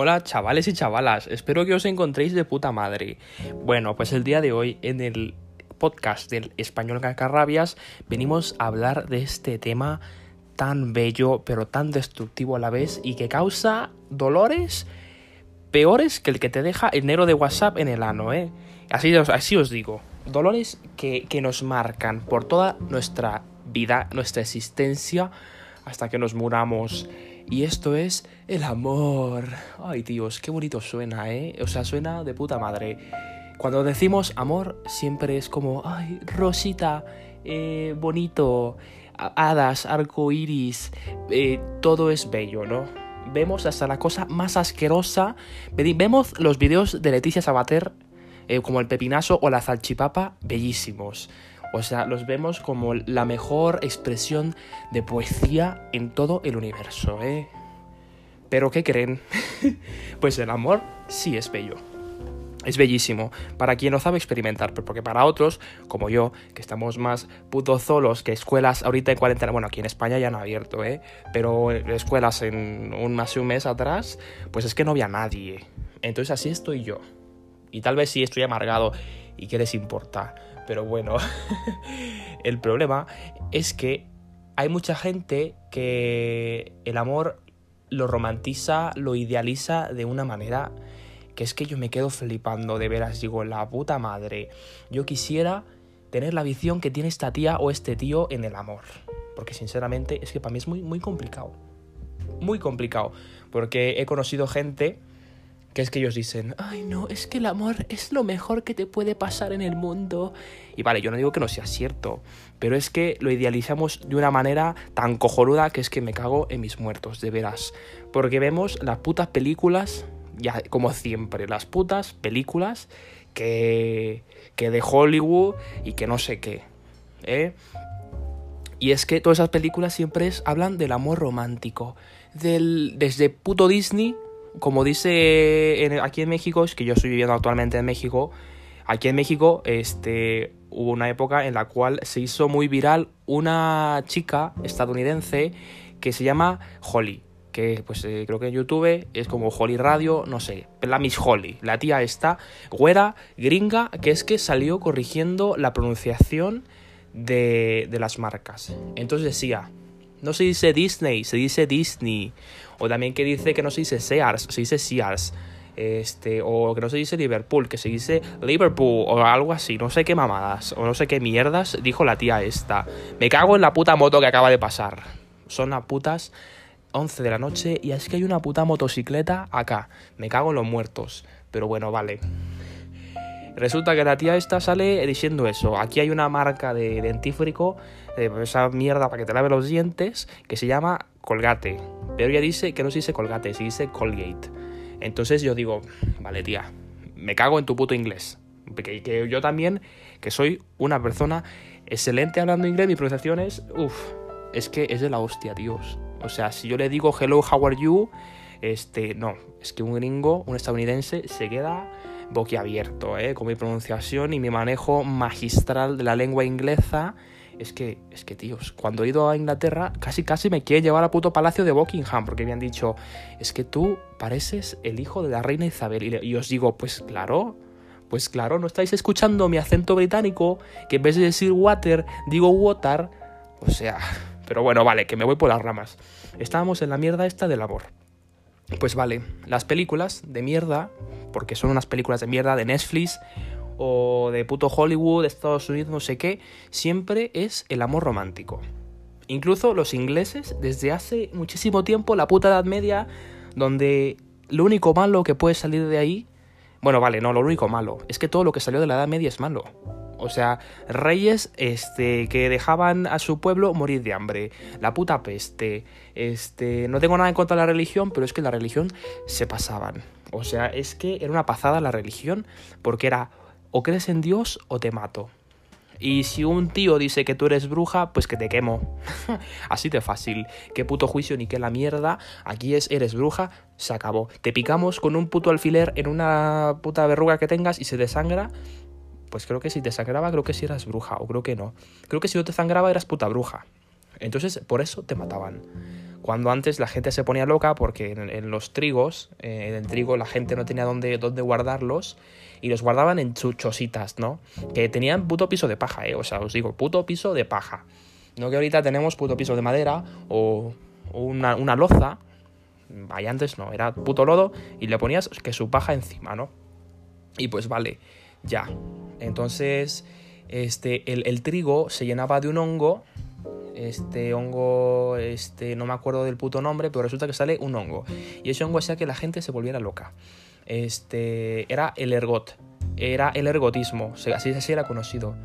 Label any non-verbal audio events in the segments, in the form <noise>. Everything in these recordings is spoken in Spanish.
Hola chavales y chavalas, espero que os encontréis de puta madre. Bueno, pues el día de hoy en el podcast del Español Cacarrabias venimos a hablar de este tema tan bello pero tan destructivo a la vez y que causa dolores peores que el que te deja el negro de WhatsApp en el ano, ¿eh? Así, así os digo, dolores que, que nos marcan por toda nuestra vida, nuestra existencia, hasta que nos muramos. Y esto es el amor. Ay, tíos, qué bonito suena, ¿eh? O sea, suena de puta madre. Cuando decimos amor, siempre es como, ay, rosita, eh, bonito, hadas, arco iris, eh, todo es bello, ¿no? Vemos hasta la cosa más asquerosa. Vemos los videos de Leticia Sabater, eh, como el pepinazo o la salchipapa, bellísimos. O sea, los vemos como la mejor expresión de poesía en todo el universo, ¿eh? Pero ¿qué creen? <laughs> pues el amor sí es bello. Es bellísimo para quien lo sabe experimentar, porque para otros, como yo, que estamos más putos solos que escuelas ahorita en cuarentena, bueno, aquí en España ya no ha abierto, ¿eh? Pero escuelas en un más de un mes atrás, pues es que no había nadie. Entonces así estoy yo. Y tal vez sí estoy amargado y qué les importa. Pero bueno, <laughs> el problema es que hay mucha gente que el amor lo romantiza, lo idealiza de una manera que es que yo me quedo flipando de veras, digo, la puta madre. Yo quisiera tener la visión que tiene esta tía o este tío en el amor. Porque sinceramente es que para mí es muy, muy complicado. Muy complicado. Porque he conocido gente que es que ellos dicen, ay no, es que el amor es lo mejor que te puede pasar en el mundo. Y vale, yo no digo que no sea cierto, pero es que lo idealizamos de una manera tan cojonuda que es que me cago en mis muertos, de veras. Porque vemos las putas películas, ya como siempre, las putas películas que, que de Hollywood y que no sé qué. ¿eh? Y es que todas esas películas siempre hablan del amor romántico. Del, desde puto Disney como dice aquí en México, es que yo estoy viviendo actualmente en México, aquí en México este, hubo una época en la cual se hizo muy viral una chica estadounidense que se llama Holly. Que pues eh, creo que en YouTube es como Holly Radio, no sé, la Miss Holly. La tía está güera, gringa, que es que salió corrigiendo la pronunciación de las marcas. Entonces decía, no se dice Disney, se dice Disney. O también que dice que no se dice Sears, se dice Sears. Este, o que no se dice Liverpool, que se dice Liverpool, o algo así, no sé qué mamadas, o no sé qué mierdas dijo la tía esta. Me cago en la puta moto que acaba de pasar. Son las putas 11 de la noche y es que hay una puta motocicleta acá. Me cago en los muertos. Pero bueno, vale. Resulta que la tía esta sale diciendo eso. Aquí hay una marca de dentífrico, de esa mierda para que te lave los dientes, que se llama Colgate. Pero ella dice que no se dice Colgate, se dice Colgate. Entonces yo digo, vale tía, me cago en tu puto inglés. Que yo también, que soy una persona excelente hablando inglés, mi pronunciación es, uff, es que es de la hostia, Dios. O sea, si yo le digo hello, how are you, este, no, es que un gringo, un estadounidense, se queda boquiabierto, ¿eh? con mi pronunciación y mi manejo magistral de la lengua inglesa. Es que, es que, tíos, cuando he ido a Inglaterra, casi casi me quieren llevar a puto palacio de Buckingham, porque me han dicho, es que tú pareces el hijo de la reina Isabel. Y, os digo, pues claro, pues claro, no estáis escuchando mi acento británico, que en vez de decir water, digo water. O sea, <laughs> pero bueno, vale, que me voy por las ramas. Estábamos en la mierda esta del amor. Pues vale, las películas de mierda, porque son unas películas de mierda de Netflix o de puto Hollywood, Estados Unidos, no sé qué, siempre es el amor romántico. Incluso los ingleses, desde hace muchísimo tiempo, la puta Edad Media, donde lo único malo que puede salir de ahí, bueno, vale, no, lo único malo, es que todo lo que salió de la Edad Media es malo. O sea, reyes este, que dejaban a su pueblo morir de hambre. La puta peste. Este, no tengo nada en contra de la religión, pero es que la religión se pasaban. O sea, es que era una pasada la religión, porque era o crees en Dios o te mato. Y si un tío dice que tú eres bruja, pues que te quemo. <laughs> Así de fácil. Qué puto juicio ni qué la mierda. Aquí es, eres bruja, se acabó. Te picamos con un puto alfiler en una puta verruga que tengas y se desangra pues creo que si te sangraba, creo que si eras bruja, o creo que no. Creo que si no te sangraba eras puta bruja. Entonces, por eso te mataban. Cuando antes la gente se ponía loca porque en, los trigos, eh, en el trigo la gente no tenía dónde, dónde guardarlos y los guardaban en chuchositas, ¿no? Que tenían puto piso de paja, ¿eh? O sea, os digo, puto piso de paja. No que ahorita tenemos puto piso de madera o, una, una loza. Vaya, antes no, era puto lodo y le ponías que su paja encima, ¿no? Y pues vale, ya. Entonces, este, el, trigo se llenaba de un hongo este hongo, este, no me acuerdo del puto nombre, pero resulta que sale un hongo. Y ese hongo hacía que la gente se volviera loca. Este, era el ergot, era el ergotismo, así, así era conocido.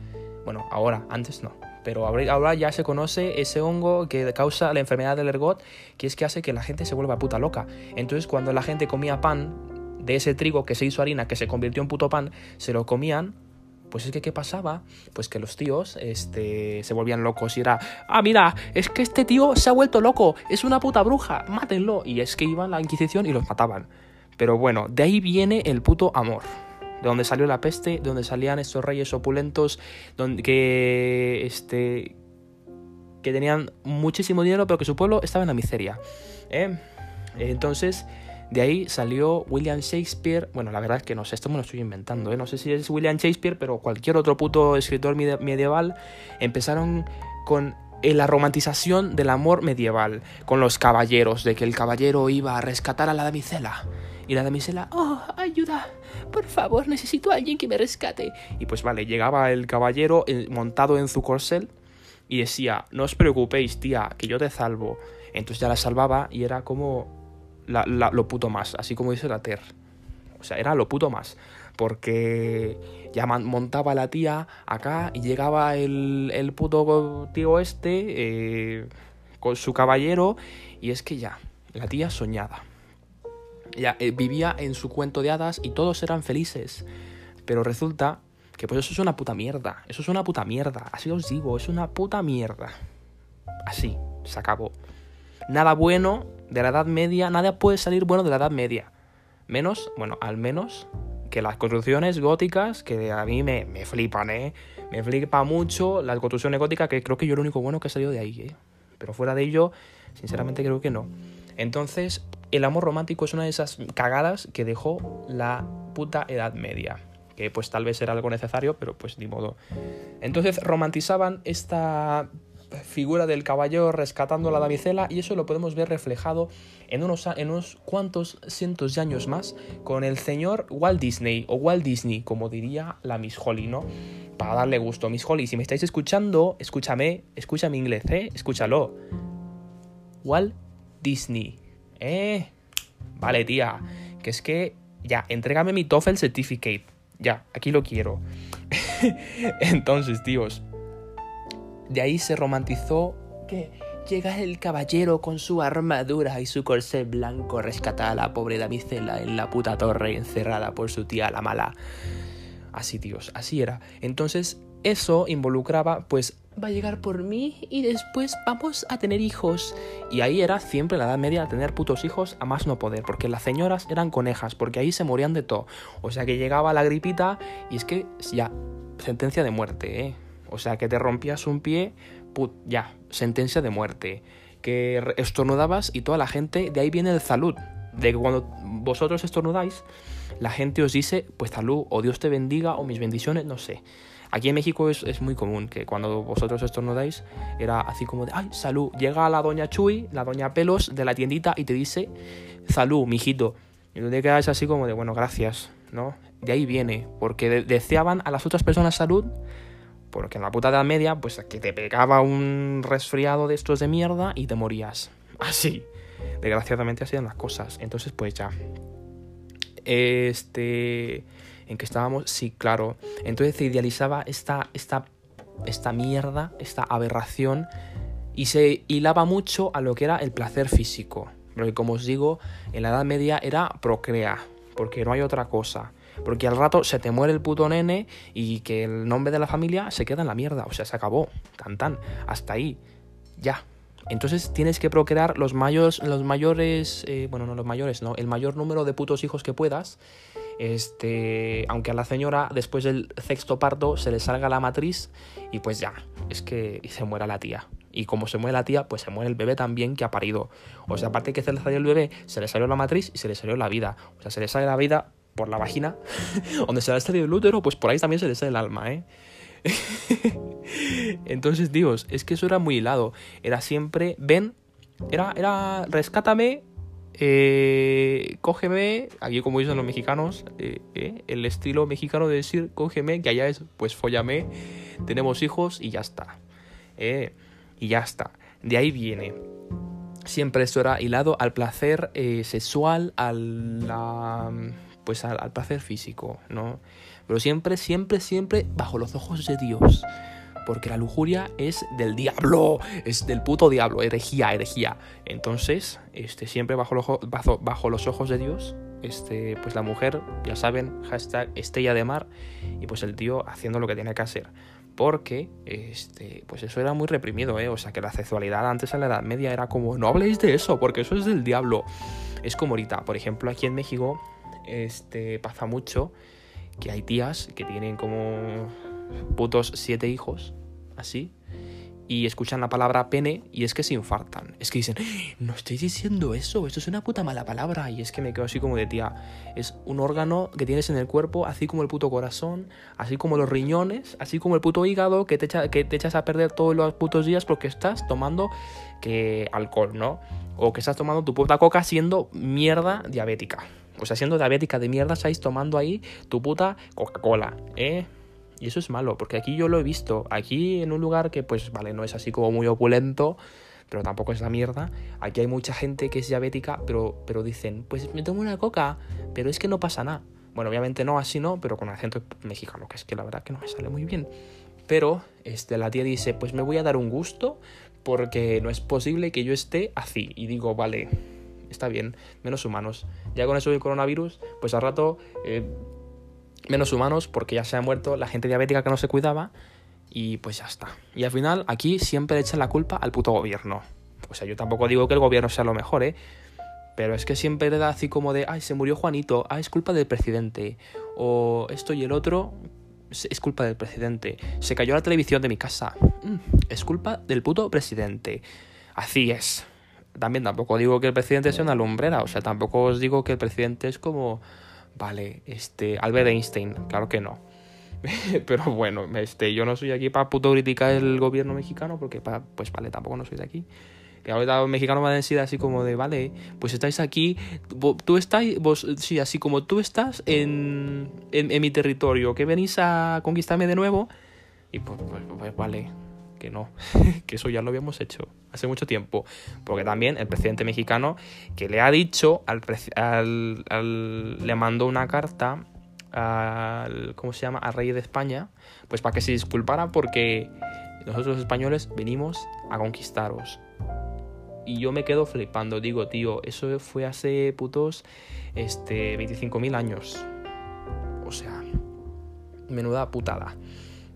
Bueno, ahora, antes no. Pero ahora ya se conoce ese hongo que causa la enfermedad del ergot, que es que hace que la gente se vuelva puta loca. Entonces, cuando la gente comía pan de ese trigo que se hizo harina, que se convirtió en puto pan, se lo comían pues es que, ¿qué pasaba? Pues que los tíos este, se volvían locos y era, ah, mira, es que este tío se ha vuelto loco, es una puta bruja, mátenlo. Y es que iban a la Inquisición y los mataban. Pero bueno, de ahí viene el puto amor. De donde salió la peste, de donde salían estos reyes opulentos, donde, que, este, que tenían muchísimo dinero, pero que su pueblo estaba en la miseria. ¿eh? Entonces, de ahí salió William Shakespeare. Bueno, la verdad es que no sé, esto me lo estoy inventando, ¿eh? No sé si es William Shakespeare, pero cualquier otro puto escritor medieval. Empezaron con la romantización del amor medieval, con los caballeros, de que el caballero iba a rescatar a la damisela. Y la damisela, oh, ayuda, por favor, necesito a alguien que me rescate. Y pues vale, llegaba el caballero eh, montado en su corcel y decía, no os preocupéis, tía, que yo te salvo. Entonces ya la salvaba y era como lo puto más, así como dice la Ter. O sea, era lo puto más. Porque ya montaba la tía acá y llegaba el, el puto tío este eh, con su caballero y es que ya, la tía soñada. Ya eh, vivía en su cuento de hadas y todos eran felices. Pero resulta que pues eso es una puta mierda. Eso es una puta mierda. Así os digo, es una puta mierda. Así, se acabó. Nada bueno de la Edad Media, nada puede salir bueno de la Edad Media. Menos, bueno, al menos que las construcciones góticas, que a mí me, me flipan, ¿eh? Me flipa mucho las construcciones góticas, que creo que yo lo único bueno que he salido de ahí, ¿eh? Pero fuera de ello, sinceramente creo que no. Entonces, el amor romántico es una de esas cagadas que dejó la puta Edad Media. Que pues tal vez era algo necesario, pero pues ni modo. Entonces romantizaban esta figura del caballero rescatando a la damisela y eso lo podemos ver reflejado en unos, en unos cuantos cientos de años más con el señor Walt Disney o Walt Disney, como diría la Miss Holly, ¿no? Para darle gusto. Miss Holly, si me estáis escuchando, escúchame, escúchame inglés, ¿eh? Escúchalo. Walt Disney, ¿eh? Vale, tía, que es que ya, entrégame mi TOEFL certificate. Ya, aquí lo quiero. <laughs> Entonces, tíos, de ahí se romantizó que llega el caballero con su armadura y su corsé blanco rescatar a la pobre damisela en la puta torre encerrada por su tía la mala. Así, tíos, así era. Entonces, eso involucraba, pues, va a llegar por mí y después vamos a tener hijos. Y ahí era siempre la edad media tener putos hijos a más no poder, porque las señoras eran conejas, porque ahí se morían de todo. O sea que llegaba la gripita y es que ya, sentencia de muerte, ¿eh? O sea, que te rompías un pie, ya, sentencia de muerte. Que estornudabas y toda la gente, de ahí viene el salud. De que cuando vosotros estornudáis, la gente os dice, pues salud, o Dios te bendiga, o mis bendiciones, no sé. Aquí en México es, muy común que cuando vosotros estornudáis, era así como de, ay, salud. Llega la doña Chuy, la doña Pelos de la tiendita y te dice, salud, mijito. Y tú te quedas así como de, bueno, gracias, ¿no? De ahí viene, porque deseaban a las otras personas salud porque en la puta Edad Media, pues que te pegaba un resfriado de estos de mierda y te morías. <laughs> Así. Desgraciadamente así eran las cosas. Entonces, pues ya. Este. ¿En que estábamos? Sí, claro. Entonces se idealizaba esta, esta, esta mierda, esta aberración. Y se hilaba mucho a lo que era el placer físico. Porque como os digo, en la Edad Media era procrear. Porque no hay otra cosa. Porque al rato se te muere el puto nene y que el nombre de la familia se queda en la mierda. O sea, se acabó. Tan tan. Hasta ahí. Ya. Entonces tienes que procrear los mayores, los mayores, eh, bueno, no los mayores, no, el mayor número de putos hijos que puedas. Este, aunque a la señora después del sexto parto se le salga la matriz y pues ya, es que se muera la tía. Y como se muere la tía, pues se muere el bebé también que ha parido. O sea, aparte que se le salió el bebé, se le salió la matriz y se le salió la vida. O sea, se le sale la vida por la vagina, <laughs> donde se le ha salido el útero, pues por ahí también se le sale el alma, ¿eh? <laughs> Entonces, Dios, es que eso era muy hilado. Era siempre, ven, era, era, rescátame, eh, cógeme, aquí como dicen los mexicanos, eh, eh, el estilo mexicano de decir cógeme, que allá es pues follame, tenemos hijos y ya está. Eh, y ya está. De ahí viene. Siempre esto era hilado al placer sexual, al, pues al, al placer físico, ¿no? Pero siempre, siempre, siempre bajo los ojos de Dios. Porque la lujuria es del diablo, es del puto diablo, herejía, herejía. Entonces, este, siempre bajo, bajo, bajo los ojos de Dios, este, pues la mujer, ya saben, hashtag estrella de mar, y pues el tío haciendo lo que tiene que hacer. Porque, este, pues eso era muy reprimido, ¿eh? O sea, que la sexualidad antes en la Edad Media era como, no habléis de eso, porque eso es del diablo. Es como ahorita, por ejemplo, aquí en México, este, pasa mucho que hay tías que tienen como putos siete hijos, así, y escuchan la palabra pene y es que se infartan. Es que dicen, no estoy diciendo eso, esto es una puta mala palabra. Y es que me quedo así como de tía, es un órgano que tienes en el cuerpo, así como el puto corazón, así como los riñones, así como el puto hígado que te, echas a perder todos los putos días porque estás tomando que alcohol, ¿no? O que estás tomando tu puta coca siendo mierda diabética. O sea, siendo diabética de mierda, estáis tomando ahí tu puta Coca-Cola, ¿eh? Y eso es malo, porque aquí yo lo he visto. Aquí en un lugar que, pues, vale, no es así como muy opulento, pero tampoco es la mierda. Aquí hay mucha gente que es diabética, pero, pero dicen, pues me tomo una coca, pero es que no pasa nada. Bueno, obviamente no así no, pero con acento mexicano, que es que la verdad que no me sale muy bien. Pero este, la tía dice, pues me voy a dar un gusto porque no es posible que yo esté así. Y digo, vale, está bien, menos humanos. Ya con eso del coronavirus, pues al rato eh, menos humanos porque ya se ha muerto la gente diabética que no se cuidaba y pues ya está. Y al final aquí siempre echan la culpa al puto gobierno. O sea, yo tampoco digo que el gobierno sea lo mejor, ¿eh? Pero es que siempre le da así como de, ay, se murió Juanito, ah, es culpa del presidente. O esto y el otro, es culpa del presidente. Se cayó la televisión de mi casa, mm, es culpa del puto presidente. Así es también tampoco digo que el presidente sea una lumbrera, o sea, tampoco os digo que el presidente es como, vale, este, Albert Einstein, claro que no. <laughs> Pero bueno, este, yo no soy aquí para puto criticar el gobierno mexicano, porque pues vale, tampoco no soy de aquí. Que ahorita los mexicanos van a decir así como de, vale, pues estáis aquí, tú estás, vos, sí, así como tú estás en, en, mi territorio, que venís a conquistarme de nuevo, y pues, pues, pues vale, que no, <laughs> que eso ya lo habíamos hecho hace mucho tiempo, porque también el presidente mexicano que le ha dicho al, le mandó una carta al ¿cómo se llama? al rey de España, pues para que se disculpara porque nosotros los españoles venimos a conquistaros. Y yo me quedo flipando, digo, tío, eso fue hace putos este 25.000 años. O sea, menuda putada.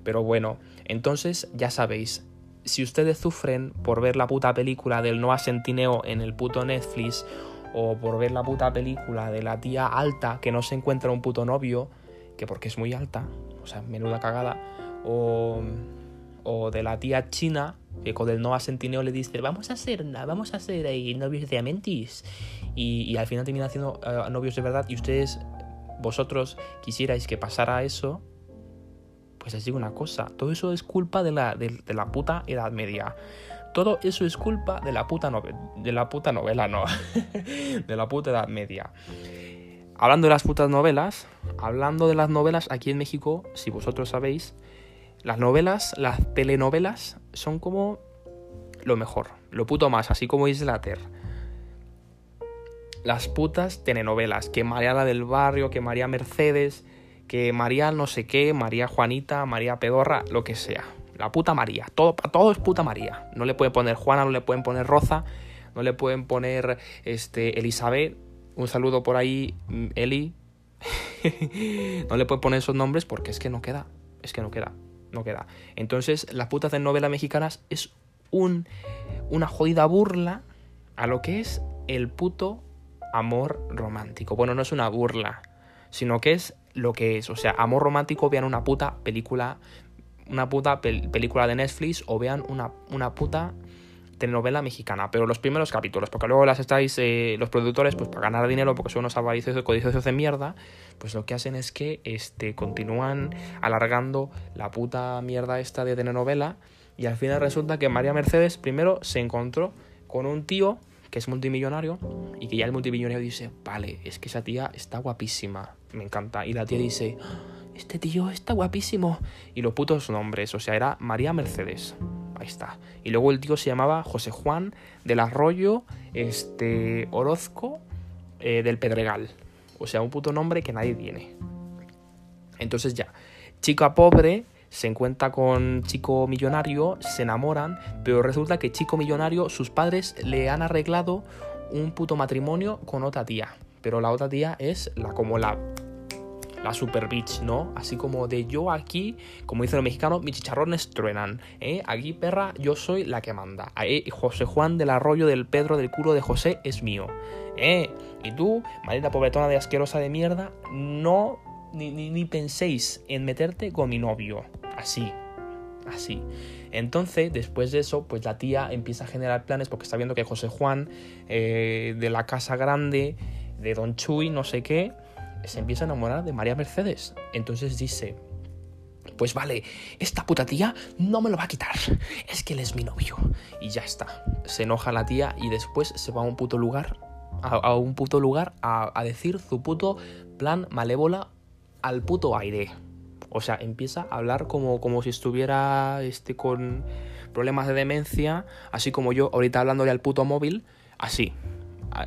Pero bueno, entonces ya sabéis, si ustedes sufren por ver la puta película del Noah Centineo en el puto Netflix o por ver la puta película de la tía alta que no se encuentra un puto novio, que porque es muy alta, o sea, menuda cagada, o, o de la tía china que con el Noah Centineo le dice, vamos a hacer, vamos a hacer ahí novios de Amentis. Y, al final termina haciendo uh, novios de verdad y ustedes, vosotros, quisierais que pasara eso, pues les digo una cosa, todo eso es culpa de la, de, la puta Edad Media. Todo eso es culpa de la puta novela, de la puta novela, no, <laughs> de la puta Edad Media. Hablando de las putas novelas, hablando de las novelas aquí en México, si vosotros sabéis, las novelas, las telenovelas son como lo mejor, lo puto más, así como la Ter. Las putas telenovelas, que María la del Barrio, que María Mercedes, que María no sé qué, María Juanita, María Pedorra, lo que sea. La puta María. Todo, todo es puta María. No le pueden poner Juana, no le pueden poner Rosa, no le pueden poner este, Elizabeth. Un saludo por ahí, mm, Eli. <laughs> no le pueden poner esos nombres porque es que no queda. Es que no queda. No queda. Entonces, las putas de novelas mexicanas es un, una jodida burla a lo que es el puto amor romántico. Bueno, no es una burla, sino que es lo que es. O sea, amor romántico, vean una puta película una puta película de Netflix o vean una, una puta telenovela mexicana, pero los primeros capítulos, porque luego las estáis, eh, los productores, pues para ganar dinero, porque son unos avariciosos codiciosos de mierda, pues lo que hacen es que este, continúan alargando la puta mierda esta de telenovela y al final resulta que María Mercedes primero se encontró con un tío que es multimillonario y que ya el multimillonario dice, vale, es que esa tía está guapísima, me encanta. Y la tía dice, este tío está guapísimo. Y los putos nombres, o sea, era María Mercedes. Ahí está. Y luego el tío se llamaba José Juan del Arroyo este, Orozco eh, del Pedregal. O sea, un puto nombre que nadie tiene. Entonces ya, chica pobre se encuentra con chico millonario, se enamoran, pero resulta que chico millonario, sus padres le han arreglado un puto matrimonio con otra tía. Pero la otra tía es la como la la super bitch, ¿no? Así como de yo aquí, como dicen los mexicanos, mis chicharrones truenan, ¿eh? Aquí, perra, yo soy la que manda. José Juan del Arroyo del Pedro del culo de José es mío, ¿eh? Y tú, maldita pobretona de asquerosa de mierda, no, ni, ni penséis en meterte con mi novio. Así, así. Entonces, después de eso, pues la tía empieza a generar planes porque está viendo que José Juan eh, de la Casa Grande, de Don Chuy, no sé qué, se empieza a enamorar de María Mercedes. Entonces dice, pues vale, esta puta tía no me lo va a quitar. Es que él es mi novio. Y ya está. Se enoja la tía y después se va a un puto lugar. A, un puto lugar a, a decir su puto plan malévola al puto aire. O sea, empieza a hablar como, como si estuviera este, con problemas de demencia, así como yo ahorita hablándole al puto móvil, así.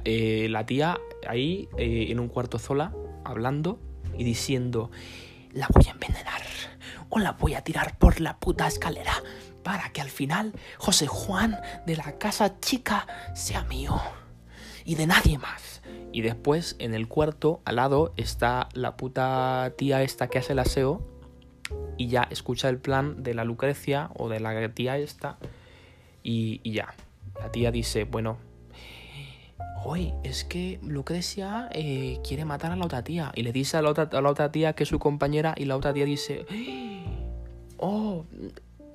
Eh, la tía ahí eh, en un cuarto sola, hablando y diciendo, la voy a envenenar o la voy a tirar por la puta escalera para que al final José Juan de la casa chica sea mío y de nadie más. Y después en el cuarto al lado está la puta tía esta que hace el aseo y ya escucha el plan de la Lucrecia o de la tía esta y, ya. La tía dice, bueno, hoy es que Lucrecia eh, quiere matar a la otra tía. Y le dice a la, otra, a la otra tía que es su compañera y la otra tía dice, oh,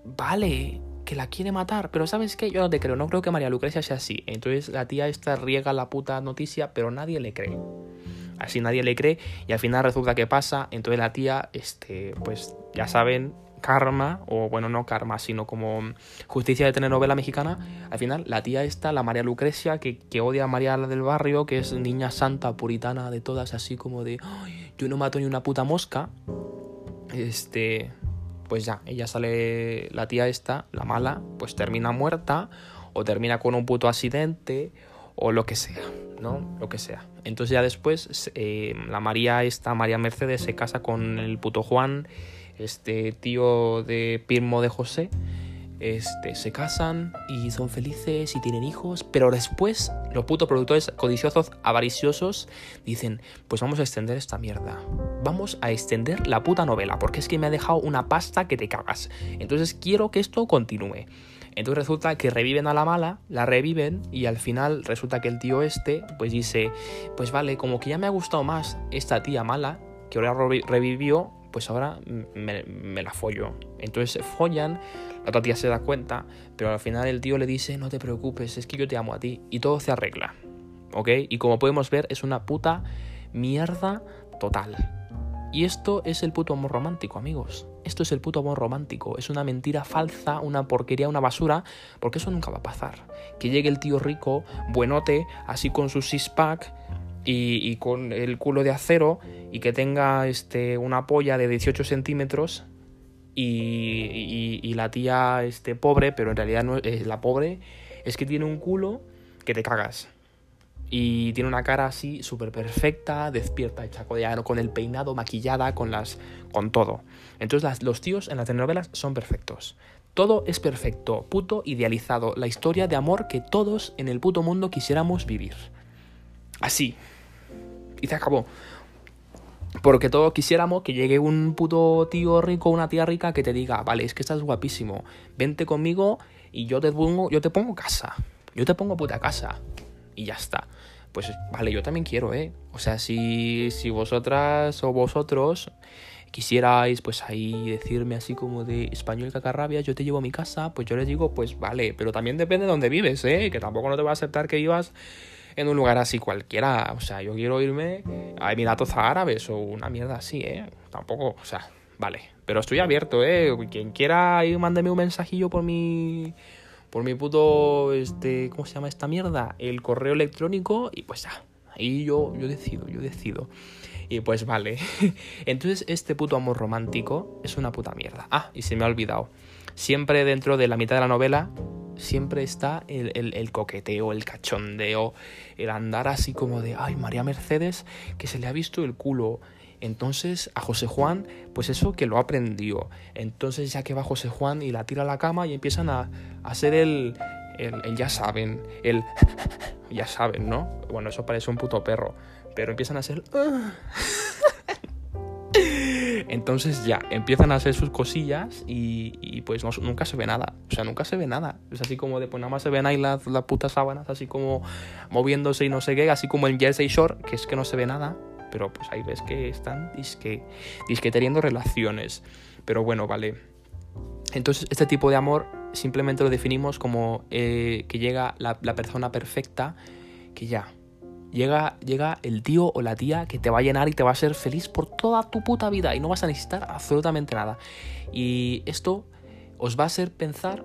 vale, que la quiere matar. Pero ¿sabes qué? Yo no te creo, no creo que María Lucrecia sea así. Entonces la tía esta riega la puta noticia, pero nadie le cree. Así nadie le cree y al final resulta que pasa. Entonces la tía, este, pues ya saben, karma, o bueno, no karma, sino como justicia de telenovela mexicana, al final la tía esta, la María Lucrecia, que, que odia a María del Barrio, que es niña santa, puritana de todas, así como de, yo no mato ni una puta mosca, este, pues ya, ella sale, la tía esta, la mala, pues termina muerta, o termina con un puto accidente, o lo que sea, ¿no? Lo que sea. Entonces ya después eh, la María esta, María Mercedes, se casa con el puto Juan, este tío de Pirmo de José. Este, se casan y son felices y tienen hijos, pero después los putos productores codiciosos, avariciosos, dicen, pues vamos a extender esta mierda. Vamos a extender la puta novela, porque es que me ha dejado una pasta que te cagas. Entonces quiero que esto continúe. Entonces resulta que reviven a la mala, la reviven y al final resulta que el tío este pues dice, pues vale, como que ya me ha gustado más esta tía mala, que ahora revivió, pues ahora me, la follo. Entonces follan, la otra tía se da cuenta, pero al final el tío le dice, no te preocupes, es que yo te amo a ti y todo se arregla. ¿Ok? Y como podemos ver es una puta mierda total. Y esto es el puto amor romántico, amigos. Esto es el puto amor romántico. Es una mentira falsa, una porquería, una basura, porque eso nunca va a pasar. Que llegue el tío rico, buenote, así con su six-pack y, con el culo de acero y que tenga este, una polla de 18 centímetros y, la tía este, pobre, pero en realidad no es eh, la pobre, es que tiene un culo que te cagas. Y tiene una cara así súper perfecta, despierta, hecha con el peinado, maquillada, con las. con todo. Entonces los tíos en las telenovelas son perfectos. Todo es perfecto, puto idealizado, la historia de amor que todos en el puto mundo quisiéramos vivir. Así. Y se acabó. Porque todos quisiéramos que llegue un puto tío rico, una tía rica que te diga, vale, es que estás guapísimo, vente conmigo y yo te pongo, yo te pongo casa. Yo te pongo puta casa y ya está. Pues vale, yo también quiero, ¿eh? O sea, si, si vosotras o vosotros quisierais pues ahí decirme así como de español cacarrabia, yo te llevo a mi casa, pues yo les digo, pues vale, pero también depende de dónde vives, ¿eh? Que tampoco no te va a aceptar que vivas en un lugar así cualquiera. O sea, yo quiero irme a Emiratos Árabes o una mierda así, ¿eh? Tampoco, o sea, vale. Pero estoy abierto, ¿eh? Quien quiera ir, mándeme un mensajillo por mi... Por mi puto, este, ¿cómo se llama esta mierda? El correo electrónico y pues ya. Ahí yo, yo decido, yo decido. Y pues vale. <laughs> Entonces este puto amor romántico es una puta mierda. Ah, y se me ha olvidado. Siempre dentro de la mitad de la novela siempre está el, coqueteo, el cachondeo, el andar así como de, ay, María Mercedes, que se le ha visto el culo. Entonces a José Juan, pues eso que lo aprendió. Entonces ya que va José Juan y la tira a la cama y empiezan a, hacer el, el, ya saben, el <laughs> ya saben, ¿no? Bueno, eso parece un puto perro, pero empiezan a hacer... Entonces ya, empiezan a hacer sus cosillas y, pues nunca se ve nada. O sea, nunca se ve nada. Es así como de, pues nada más se ven ahí las, putas sábanas, así como moviéndose y no sé qué, así como en Jersey Shore, que es que no se ve nada. Pero pues ahí ves que están disque, disque teniendo relaciones. Pero bueno, vale. Entonces, este tipo de amor simplemente lo definimos como eh, que llega la persona perfecta, que ya, Llega, llega el tío o la tía que te va a llenar y te va a hacer feliz por toda tu puta vida y no vas a necesitar absolutamente nada. Y esto os va a hacer pensar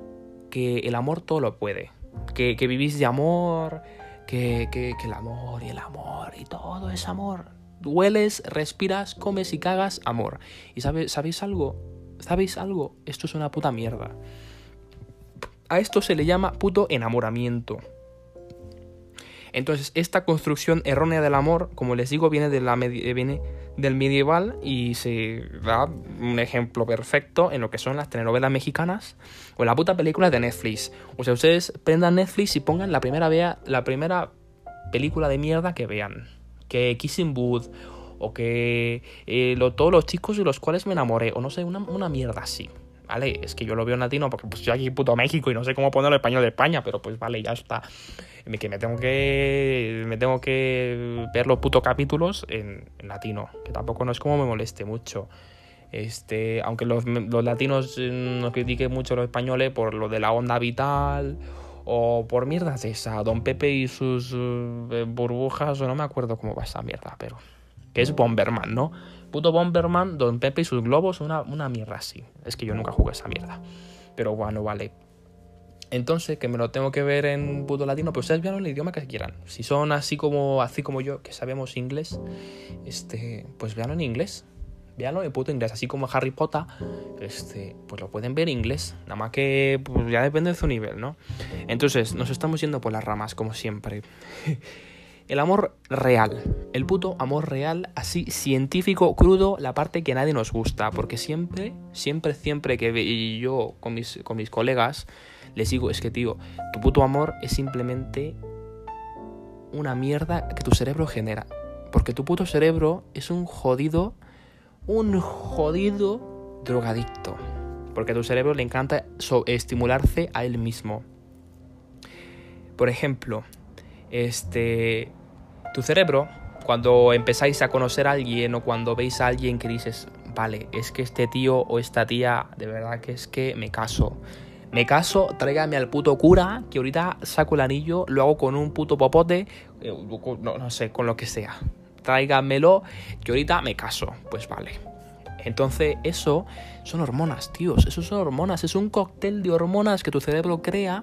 que el amor todo lo puede. Que, vivís de amor, que, que, el amor y el amor y todo es amor. Hueles, respiras, comes y cagas amor. ¿Y sabéis algo? ¿Sabéis algo? Esto es una puta mierda. A esto se le llama puto enamoramiento. Entonces, esta construcción errónea del amor, como les digo, la viene del medieval y se da un ejemplo perfecto en lo que son las telenovelas mexicanas o la puta película de Netflix. O sea, ustedes prendan Netflix y pongan la primera, vea, la primera película de mierda que vean. Que Kissing Booth o que eh, todos los chicos de los cuales me enamoré o no sé, una, una mierda así. ¿Vale? Es que yo lo veo en latino porque pues yo aquí puto México y no sé cómo ponerlo en español de España, pero pues vale, ya está. Que me tengo que me tengo que ver los putos capítulos en, latino, que tampoco no es como me moleste mucho. Este, aunque los, latinos eh, nos critiquen mucho los españoles por lo de la onda vital o por mierdas esa, Don Pepe y sus eh, burbujas, o no me acuerdo cómo va esa mierda, pero que es Bomberman, ¿no? Puto Bomberman, Don Pepe y sus globos, una, una mierda así. Es que yo nunca jugué esa mierda. Pero bueno, vale. Entonces, que me lo tengo que ver en puto latino, pero ustedes vean el idioma que quieran. Si son así como, así como yo, que sabemos inglés, este, pues veanlo en inglés. Veanlo en puto inglés. Así como Harry Potter, este, pues lo pueden ver en inglés. Nada más que pues ya depende de su nivel, ¿no? Entonces, nos estamos yendo por las ramas, como siempre. <laughs> El amor real, el puto amor real, así científico, crudo, la parte que nadie nos gusta, porque siempre, siempre, siempre que yo con mis, con mis colegas les digo, es que tío, tu puto amor es simplemente una mierda que tu cerebro genera, porque tu puto cerebro es un jodido, un jodido drogadicto, porque a tu cerebro le encanta estimularse a él mismo. Por ejemplo, este tu cerebro, cuando empezáis a conocer a alguien o cuando veis a alguien que dices, vale, es que este tío o esta tía, de verdad que es que me caso. Me caso, tráigame al puto cura, que ahorita saco el anillo, lo hago con un puto popote, eh, no, no sé, con lo que sea. Tráigamelo, que ahorita me caso. Pues vale. Entonces, eso son hormonas, tíos. Eso son hormonas. Es un cóctel de hormonas que tu cerebro crea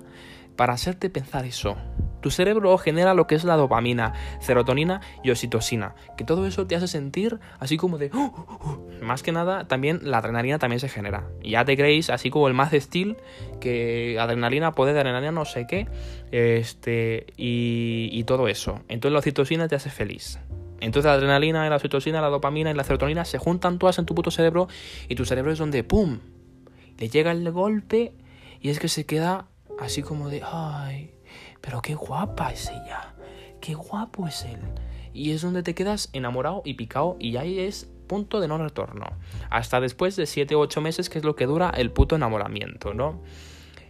para hacerte pensar eso. Tu cerebro genera lo que es la dopamina, serotonina y oxitocina, que todo eso te hace sentir así como de... Uh, uh, uh". Más que nada, también la adrenalina también se genera. Y ya te creéis, así como el más steel, que adrenalina, poder de adrenalina, no sé qué, este, y, y todo eso. Entonces la oxitocina te hace feliz. Entonces la adrenalina, la oxitocina, la dopamina y la serotonina se juntan todas en tu puto cerebro y tu cerebro es donde, ¡pum!, le llega el golpe y es que se queda así como de, ay, pero qué guapa es ella, qué guapo es él. Y es donde te quedas enamorado y picado y ahí es punto de no retorno. Hasta después de 7 u 8 meses, que es lo que dura el puto enamoramiento, ¿no?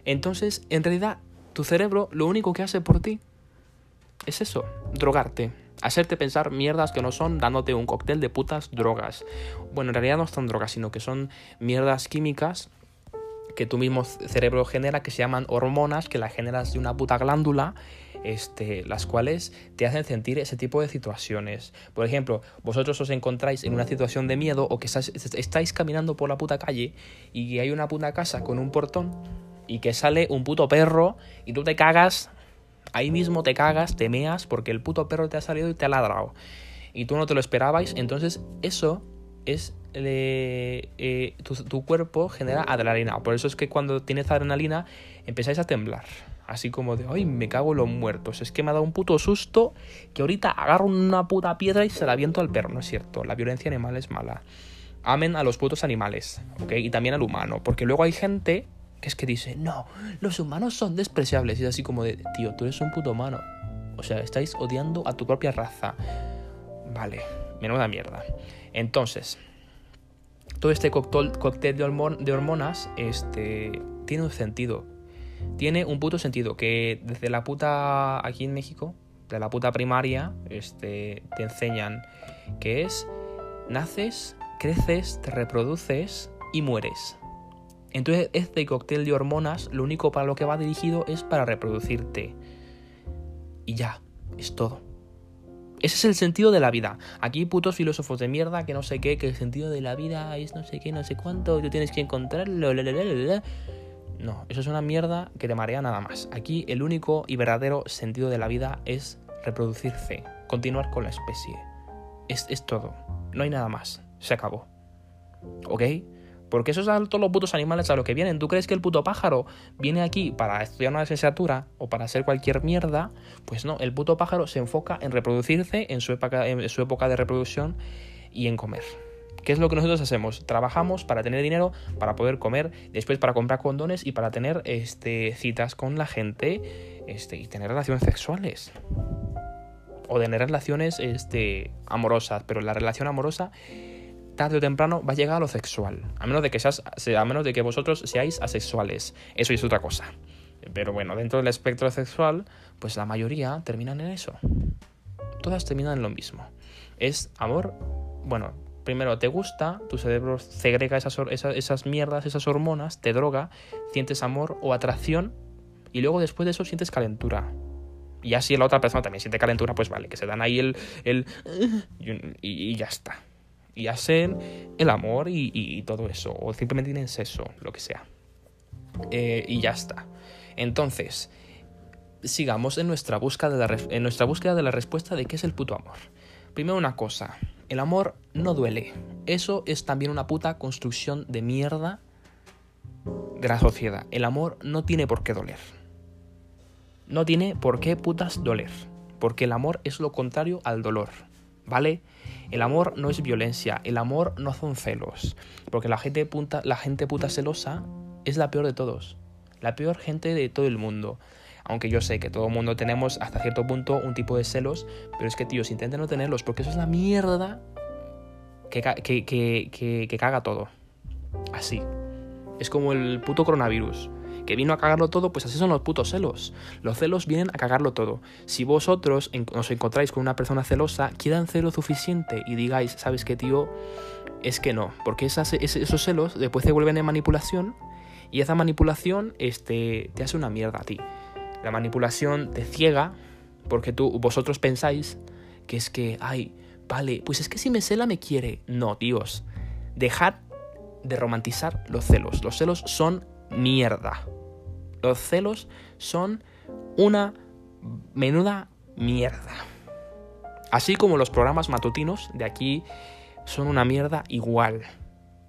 Entonces, en realidad, tu cerebro lo único que hace por ti es eso, drogarte. Hacerte pensar mierdas que no son, dándote un cóctel de putas drogas. Bueno, en realidad no son drogas, sino que son mierdas químicas que tu mismo cerebro genera, que se llaman hormonas, que las generas de una puta glándula, este, las cuales te hacen sentir ese tipo de situaciones. Por ejemplo, vosotros os encontráis en una situación de miedo o que estáis caminando por la puta calle y hay una puta casa con un portón y que sale un puto perro y tú te cagas Ahí mismo te cagas, te meas porque el puto perro te ha salido y te ha ladrado. Y tú no te lo esperabais. Entonces eso es... Eh, tu, cuerpo genera adrenalina. Por eso es que cuando tienes adrenalina empezáis a temblar. Así como de, ay, me cago en los muertos. Es que me ha dado un puto susto que ahorita agarro una puta piedra y se la aviento al perro. No es cierto. La violencia animal es mala. Amen a los putos animales, ¿ok? Y también al humano. Porque luego hay gente que es que dice, no, los humanos son despreciables. Y es así como de, tío, tú eres un puto humano. O sea, estáis odiando a tu propia raza. Vale, menuda mierda. Entonces, todo este cóctel, de, hormonas este, tiene un sentido. Tiene un puto sentido que desde la puta, aquí en México, de la puta primaria, este, te enseñan que es, naces, creces, te reproduces y mueres. Entonces este cóctel de hormonas lo único para lo que va dirigido es para reproducirte. Y ya, es todo. Ese es el sentido de la vida. Aquí putos filósofos de mierda que no sé qué, que el sentido de la vida es no sé qué, no sé cuánto, tú tienes que encontrarlo. No, eso es una mierda que te marea nada más. Aquí el único y verdadero sentido de la vida es reproducirse, continuar con la especie. Es, es todo. No hay nada más. Se acabó. ¿Ok? Porque esos son todos los putos animales a los que vienen. ¿Tú crees que el puto pájaro viene aquí para estudiar una licenciatura o para hacer cualquier mierda? Pues no, el puto pájaro se enfoca en reproducirse en su época, en su época de reproducción y en comer. ¿Qué es lo que nosotros hacemos? Trabajamos para tener dinero, para poder comer, después para comprar condones y para tener este, citas con la gente este, y tener relaciones sexuales. O tener relaciones este, amorosas, pero la relación amorosa tarde o temprano va a llegar a lo sexual. A menos de que, seas, a menos de que vosotros seáis asexuales. Eso es otra cosa. Pero bueno, dentro del espectro sexual, pues la mayoría terminan en eso. Todas terminan en lo mismo. Es amor, bueno, primero te gusta, tu cerebro segrega esas, esas, esas, mierdas, esas hormonas, te droga, sientes amor o atracción y luego después de eso sientes calentura. Y así la otra persona también siente calentura, pues vale, que se dan ahí el... el y ya está y hacen el amor y, todo eso, o simplemente tienen sexo, lo que sea. Eh, y ya está. Entonces, sigamos en nuestra, búsqueda de la, en nuestra búsqueda de la respuesta de qué es el puto amor. Primero una cosa, el amor no duele. Eso es también una puta construcción de mierda de la sociedad. El amor no tiene por qué doler. No tiene por qué putas doler. Porque el amor es lo contrario al dolor. ¿Vale? El amor no es violencia, el amor no son celos, porque la gente, puta, la gente puta celosa es la peor de todos, la peor gente de todo el mundo. Aunque yo sé que todo el mundo tenemos hasta cierto punto un tipo de celos, pero es que, tíos, intenten no tenerlos, porque eso es la mierda que, que, que, que caga todo. Así. Es como el puto coronavirus que vino a cagarlo todo, pues así son los putos celos. Los celos vienen a cagarlo todo. Si vosotros os encontráis con una persona celosa, quieran celo suficiente y digáis, ¿sabes qué, tío? Es que no, porque esos celos después se vuelven en manipulación y esa manipulación este, te hace una mierda a ti. La manipulación te ciega porque tú, vosotros pensáis que es que, ay, vale, pues es que si me cela me quiere. No, tíos, dejad de romantizar los celos. Los celos son mierda. Los celos son una menuda mierda. Así como los programas matutinos de aquí son una mierda igual.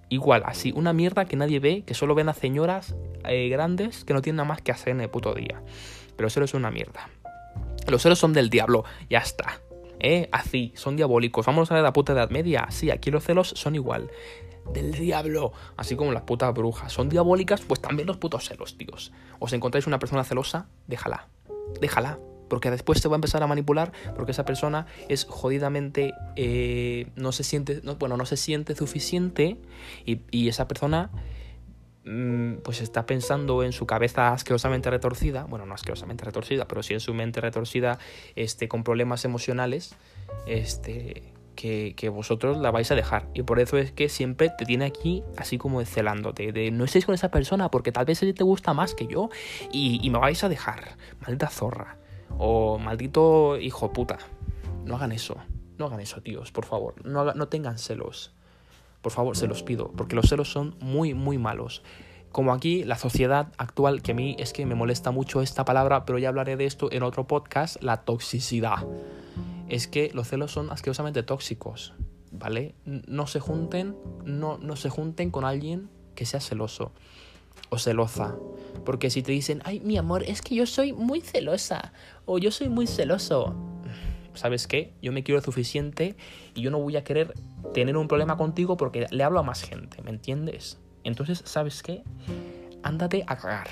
Igual, así, una mierda que nadie ve, que solo ven a señoras eh, grandes que no tienen nada más que hacer en el puto día. Pero los celos son una mierda. Los celos son del diablo, ya está. ¿Eh? Así, son diabólicos. Vamos a la puta edad media. Sí, aquí los celos son igual del diablo, así como las putas brujas. Son diabólicas, pues también los putos celos, tíos. Os encontráis una persona celosa, déjala, déjala. Porque después se va a empezar a manipular porque esa persona es jodidamente... Eh, no se siente... bueno, no se siente suficiente y, esa persona mm, pues está pensando en su cabeza asquerosamente retorcida, bueno, no asquerosamente retorcida, pero sí en su mente retorcida, este, con problemas emocionales, este, que, vosotros la vais a dejar. Y por eso es que siempre te tiene aquí así como celándote. De no estéis con esa persona porque tal vez te gusta más que yo y, me vais a dejar. Maldita zorra. O maldito hijo puta. No hagan eso. No hagan eso, tíos, por favor. No, no tengan celos. Por favor, se los pido. Porque los celos son muy, muy malos como aquí la sociedad actual, que a mí es que me molesta mucho esta palabra, pero ya hablaré de esto en otro podcast, la toxicidad es que los celos son asquerosamente tóxicos, ¿vale? No se junten, no, no se junten con alguien que sea celoso o celosa. Porque si te dicen, ay, mi amor, es que yo soy muy celosa o yo soy muy celoso, ¿sabes qué? Yo me quiero suficiente y yo no voy a querer tener un problema contigo porque le hablo a más gente, ¿me entiendes? Entonces, ¿sabes qué? Ándate a cagar.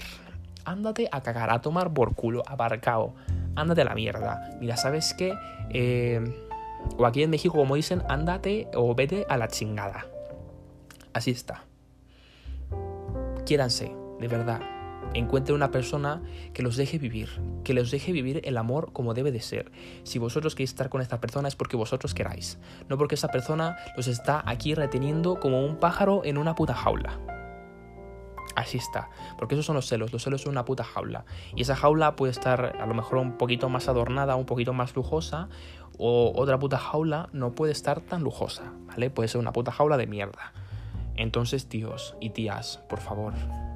Ándate a cagar, a tomar por culo, aparcado ándate a la mierda. Mira, ¿sabes qué? Eh, o aquí en México, como dicen, ándate o vete a la chingada. Así está. Quiéranse, de verdad. Encuentren una persona que los deje vivir, que los deje vivir el amor como debe de ser. Si vosotros queréis estar con esta persona es porque vosotros queráis, no porque esa persona los está aquí reteniendo como un pájaro en una puta jaula. Así está. Porque esos son los celos. Los celos son una puta jaula. Y esa jaula puede estar a lo mejor un poquito más adornada, un poquito más lujosa. O otra puta jaula no puede estar tan lujosa. ¿Vale? Puede ser una puta jaula de mierda. Entonces, tíos y tías, por favor,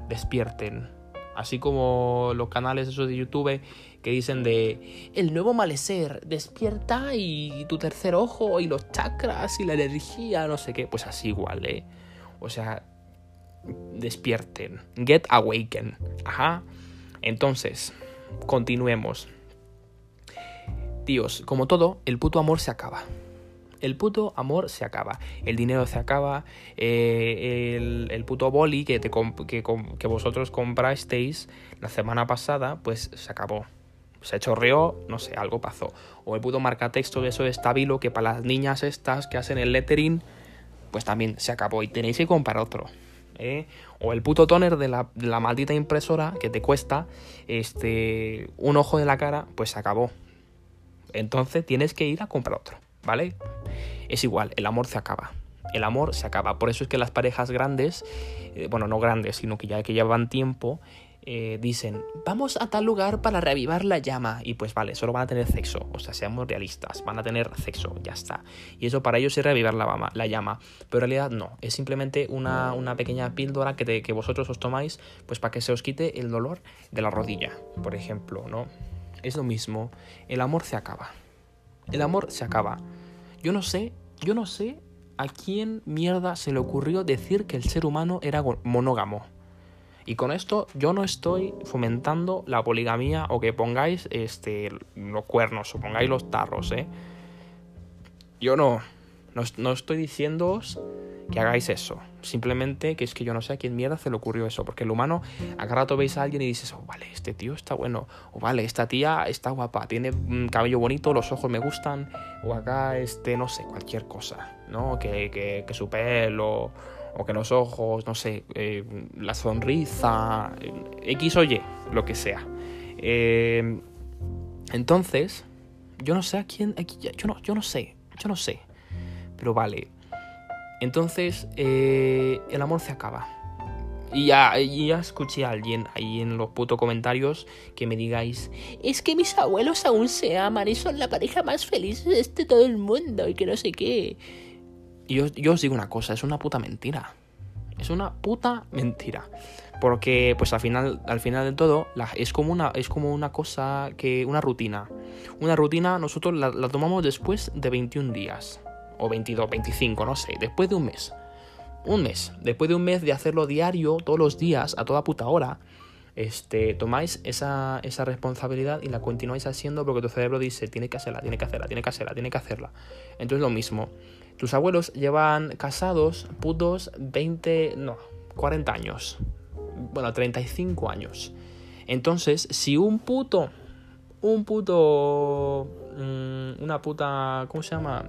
despierten. Así como los canales esos de YouTube que dicen de el nuevo amanecer, despierta y tu tercer ojo y los chakras y la energía, no sé qué. Pues así igual, ¿eh? O sea, despierten. Get awaken. Ajá. Entonces, continuemos. Tíos, como todo, el puto amor se acaba. El puto amor se acaba. El dinero se acaba. Eh, el, puto boli que, te que, vosotros comprasteis la semana pasada, pues se acabó. Se chorreó, no sé, algo pasó. O el puto marcatexto de eso de estabilo que para las niñas estas que hacen el lettering, pues también se acabó. Y tenéis que comprar otro. ¿eh? o el puto toner de la, maldita impresora que te cuesta este, un ojo de la cara, pues se acabó. Entonces tienes que ir a comprar otro, ¿vale? Es igual, el amor se acaba. El amor se acaba. Por eso es que las parejas grandes, eh, bueno, no grandes, sino que ya que llevan tiempo, eh, dicen, vamos a tal lugar para reavivar la llama. Y pues vale, solo van a tener sexo. O sea, seamos realistas, van a tener sexo, ya está. Y eso para ellos es reavivar la, la llama. Pero en realidad no, es simplemente una, pequeña píldora que, que vosotros os tomáis, pues para que se os quite el dolor de la rodilla, por ejemplo, ¿no? Es lo mismo, el amor se acaba. El amor se acaba. Yo no sé, yo no sé a quién mierda se le ocurrió decir que el ser humano era monógamo. Y con esto yo no estoy fomentando la poligamía o que pongáis este, los cuernos o pongáis los tarros, ¿eh? Yo no, no, estoy diciéndoos que hagáis eso. Simplemente que es que yo no sé a quién mierda se le ocurrió eso. Porque el humano, a cada rato veis a alguien y dices, oh, vale, este tío está bueno. O vale, esta tía está guapa, tiene un cabello bonito, los ojos me gustan. O acá, este, no sé, cualquier cosa, ¿no? Que, que, que su pelo o que los ojos, no sé, eh, la sonrisa, X o Y, lo que sea. Eh, entonces, yo no sé a quién, yo no, yo no sé, yo no sé, pero vale. Entonces, eh, el amor se acaba. Y ya, ya escuché a alguien ahí en los putos comentarios que me digáis, es que mis abuelos aún se aman y son la pareja más feliz de este todo el mundo y que no sé qué. Y yo, os digo una cosa, es una puta mentira. Es una puta mentira. Porque, pues al final, al final de todo, es, como una, es como una cosa que. una rutina. Una rutina nosotros la, tomamos después de 21 días. O 22, 25, no sé. Después de un mes. Un mes. Después de un mes de hacerlo diario, todos los días, a toda puta hora este, tomáis esa, esa, responsabilidad y la continuáis haciendo porque tu cerebro dice, tiene que hacerla, tiene que hacerla, tiene que hacerla, tiene que hacerla. Entonces lo mismo, tus abuelos llevan casados putos 20, no, 40 años. Bueno, 35 años. Entonces, si un puto, un puto, mm, una puta, ¿cómo se llama?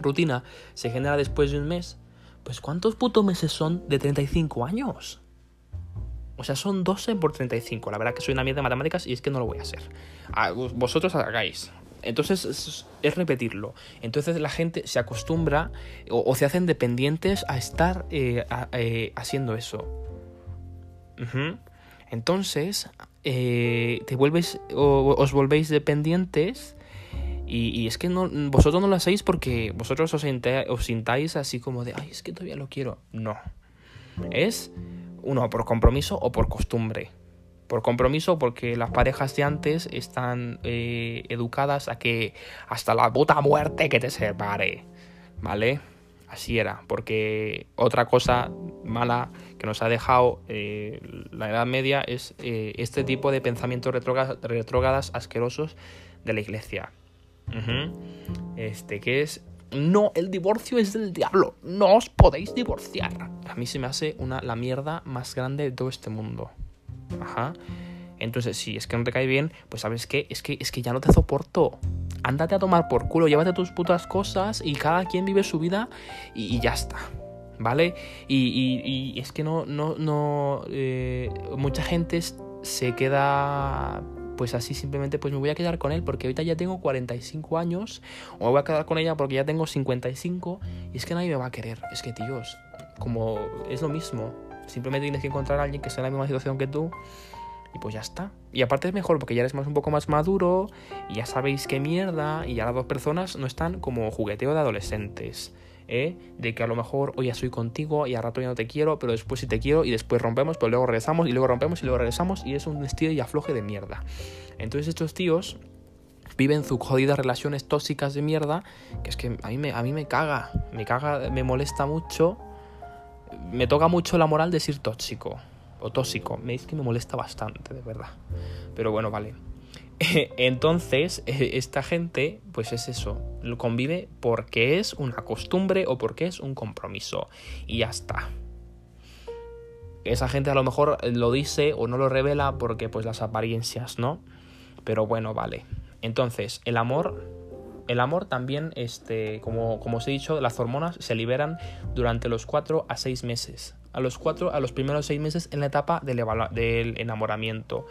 Rutina se genera después de un mes, pues ¿cuántos putos meses son de 35 años? O sea, son 12 por 35. La verdad que soy una mierda de matemáticas y es que no lo voy a hacer. Vosotros hagáis. Entonces es, repetirlo. Entonces la gente se acostumbra o, se hacen dependientes a estar eh, eh, haciendo eso. Entonces eh, te vuelves o, os volvéis dependientes y, es que no, vosotros no lo hacéis porque vosotros os, os sintáis así como de, ay, es que todavía lo quiero. No. Es uno por compromiso o por costumbre por compromiso porque las parejas de antes están eh, educadas a que hasta la puta muerte que te separe, ¿vale? Así era, porque otra cosa mala que nos ha dejado eh, la Edad Media es eh, este tipo de pensamientos retrógradas asquerosos de la iglesia. Este, que es no, el divorcio es del diablo. No os podéis divorciar. A mí se me hace una, la mierda más grande de todo este mundo. Ajá. Entonces, si es que no te cae bien, pues sabes qué, es que, es que ya no te soporto. Ándate a tomar por culo, llévate tus putas cosas y cada quien vive su vida y, ya está. ¿Vale? Y, es que no, no, no. Eh, mucha gente se queda pues así simplemente pues me voy a quedar con él porque ahorita ya tengo 45 años o me voy a quedar con ella porque ya tengo 55 y es que nadie me va a querer. Es que tíos, como es lo mismo. Simplemente tienes que encontrar a alguien que esté en la misma situación que tú y pues ya está. Y aparte es mejor porque ya eres más un poco más maduro y ya sabéis qué mierda y ya las dos personas no están como jugueteo de adolescentes. ¿Eh? De que a lo mejor hoy ya soy contigo y a rato ya no te quiero, pero después sí te quiero y después rompemos, pero luego regresamos y luego rompemos y luego regresamos y es un estilo y afloje de mierda. Entonces estos tíos viven sus jodidas relaciones tóxicas de mierda, que es que a mí me, a mí me caga, me caga, me molesta mucho me toca mucho la moral decir tóxico o tóxico. Me es que me molesta bastante, de verdad. Pero bueno, vale. <laughs> Entonces, esta gente, pues es eso, convive porque es una costumbre o porque es un compromiso. Y ya está. Esa gente a lo mejor lo dice o no lo revela porque pues las apariencias, ¿no? Pero bueno, vale. Entonces, el amor el amor también, este, como, como os he dicho, las hormonas se liberan durante los 4 a 6 meses. A los 4 a los primeros 6 meses en la etapa del enamoramiento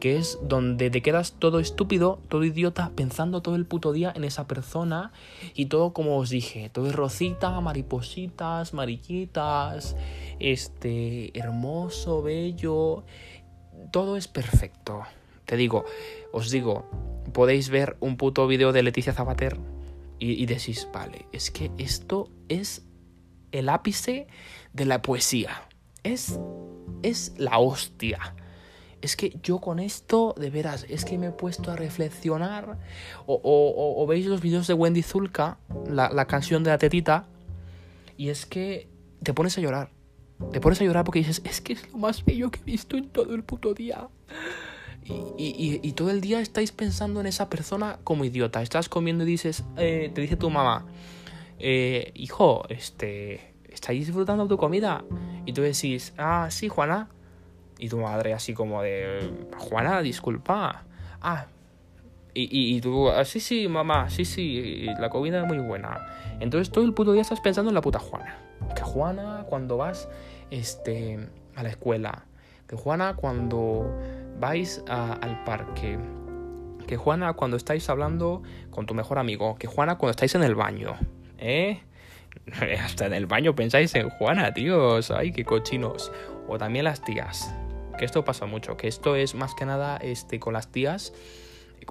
que es donde te quedas todo estúpido, todo idiota, pensando todo el puto día en esa persona y todo como os dije, todo es rosita, maripositas, mariquitas, este, hermoso, bello, todo es perfecto. Te digo, os digo, podéis ver un puto vídeo de Leticia Zabater y, decís, vale, es que esto es el ápice de la poesía. Es, es la hostia. Es que yo con esto, de veras, es que me he puesto a reflexionar. O, veis los vídeos de Wendy Zulka, la, canción de la tetita, y es que te pones a llorar. Te pones a llorar porque dices, es que es lo más bello que he visto en todo el puto día. Y, todo el día estáis pensando en esa persona como idiota. Estás comiendo y dices, eh, te dice tu mamá, eh, hijo, este, ¿estáis disfrutando tu comida? Y tú decís, ah, sí, Juana. Y tu madre así como de, Juana, disculpa. Ah, y, y, tú, ah, sí, sí, mamá, sí, sí, la comida es muy buena. Entonces todo el puto día estás pensando en la puta Juana. Que Juana, cuando vas este, a la escuela, que Juana, cuando vais al parque. Que Juana, cuando estáis hablando con tu mejor amigo. Que Juana, cuando estáis en el baño. ¿Eh? <laughs> Hasta en el baño pensáis en Juana, tíos. Ay, qué cochinos. O también las tías. Que esto pasa mucho. Que esto es más que nada este, con las tías.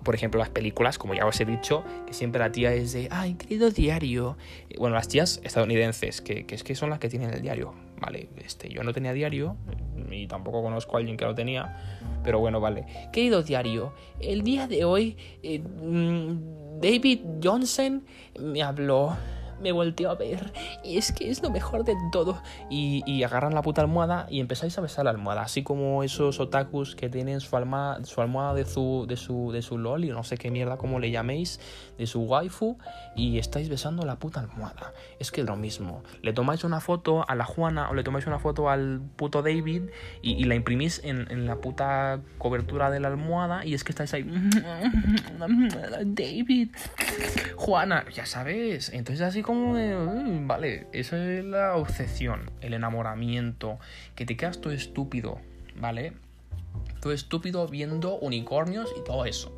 Por ejemplo, las películas, como ya os he dicho, que siempre la tía es de, ay, querido diario. Bueno, las tías estadounidenses, que, que es que son las que tienen el diario. Vale, este, yo no tenía diario, y tampoco conozco a alguien que lo tenía, pero bueno, vale. Querido diario, el día de hoy eh, mm, David Johnson me habló me volteó a ver y es que es lo mejor de todo. Y, agarran la puta almohada y empezáis a besar la almohada, así como esos otakus que tienen su almohada, su almohada de su, de su, de su lol y no sé qué mierda como le llaméis, de su waifu y estáis besando la puta almohada. Es que es lo mismo. Le tomáis una foto a la Juana o le tomáis una foto al puto David y, la imprimís en, en la puta cobertura de la almohada y es que estáis ahí. <laughs> David, Juana, ya sabes. Entonces así como de, mm, vale, esa es la obsesión, el enamoramiento, que te quedas todo estúpido, ¿vale? Todo estúpido viendo unicornios y todo eso.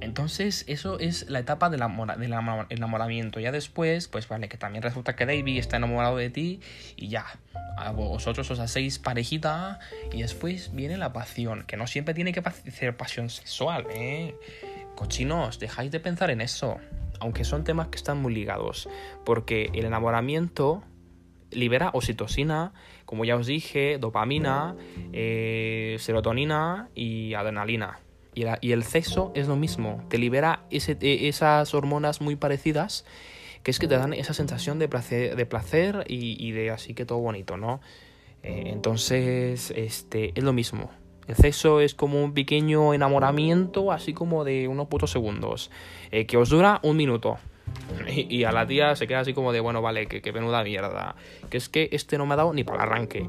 Entonces, eso es la etapa del, enamoramiento. Ya después, pues vale, que también resulta que David está enamorado de ti y ya. vosotros os hacéis parejita y después viene la pasión, que no siempre tiene que ser pasión sexual, ¿eh? Cochinos, dejáis de pensar en eso. Aunque son temas que están muy ligados. Porque el enamoramiento libera oxitocina, como ya os dije, dopamina, eh, serotonina y adrenalina. Y, el sexo es lo mismo, te libera e, esas hormonas muy parecidas que es que te dan esa sensación de placer, de placer y, de así que todo bonito, ¿no? Eh, entonces, este, es lo mismo. El sexo es como un pequeño enamoramiento, así como de unos putos segundos, eh, que os dura un minuto. Y, a la tía se queda así como de, bueno, vale, que, que menuda mierda. Que es que este no me ha dado ni para el arranque.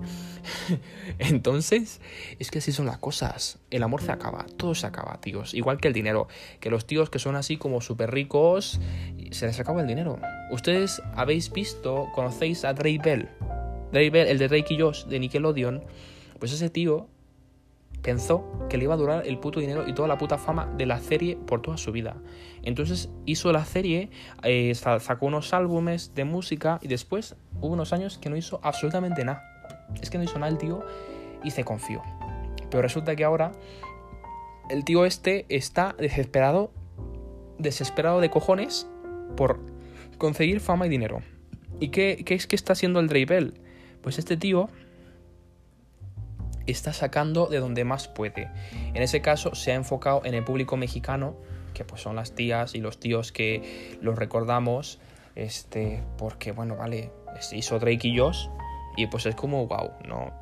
<laughs> Entonces, es que así son las cosas. El amor se acaba, todo se acaba, tíos. Igual que el dinero. Que los tíos que son así como súper ricos, se les acaba el dinero. Ustedes habéis visto, conocéis a Drake Bell. Drake Bell, el de Drake y Josh, de Nickelodeon. Pues ese tío pensó que le iba a durar el puto dinero y toda la puta fama de la serie por toda su vida. Entonces hizo la serie, eh, sacó unos álbumes de música y después hubo unos años que no hizo absolutamente nada. Es que no hizo nada el tío y se confió. Pero resulta que ahora el tío este está desesperado, desesperado de cojones por conseguir fama y dinero. ¿Y qué, qué es que está haciendo el Drake Pues este tío está sacando de donde más puede. En ese caso se ha enfocado en el público mexicano, que pues son las tías y los tíos que los recordamos, este, porque bueno, vale, hizo Drake y Josh y pues es como wow, ¿no?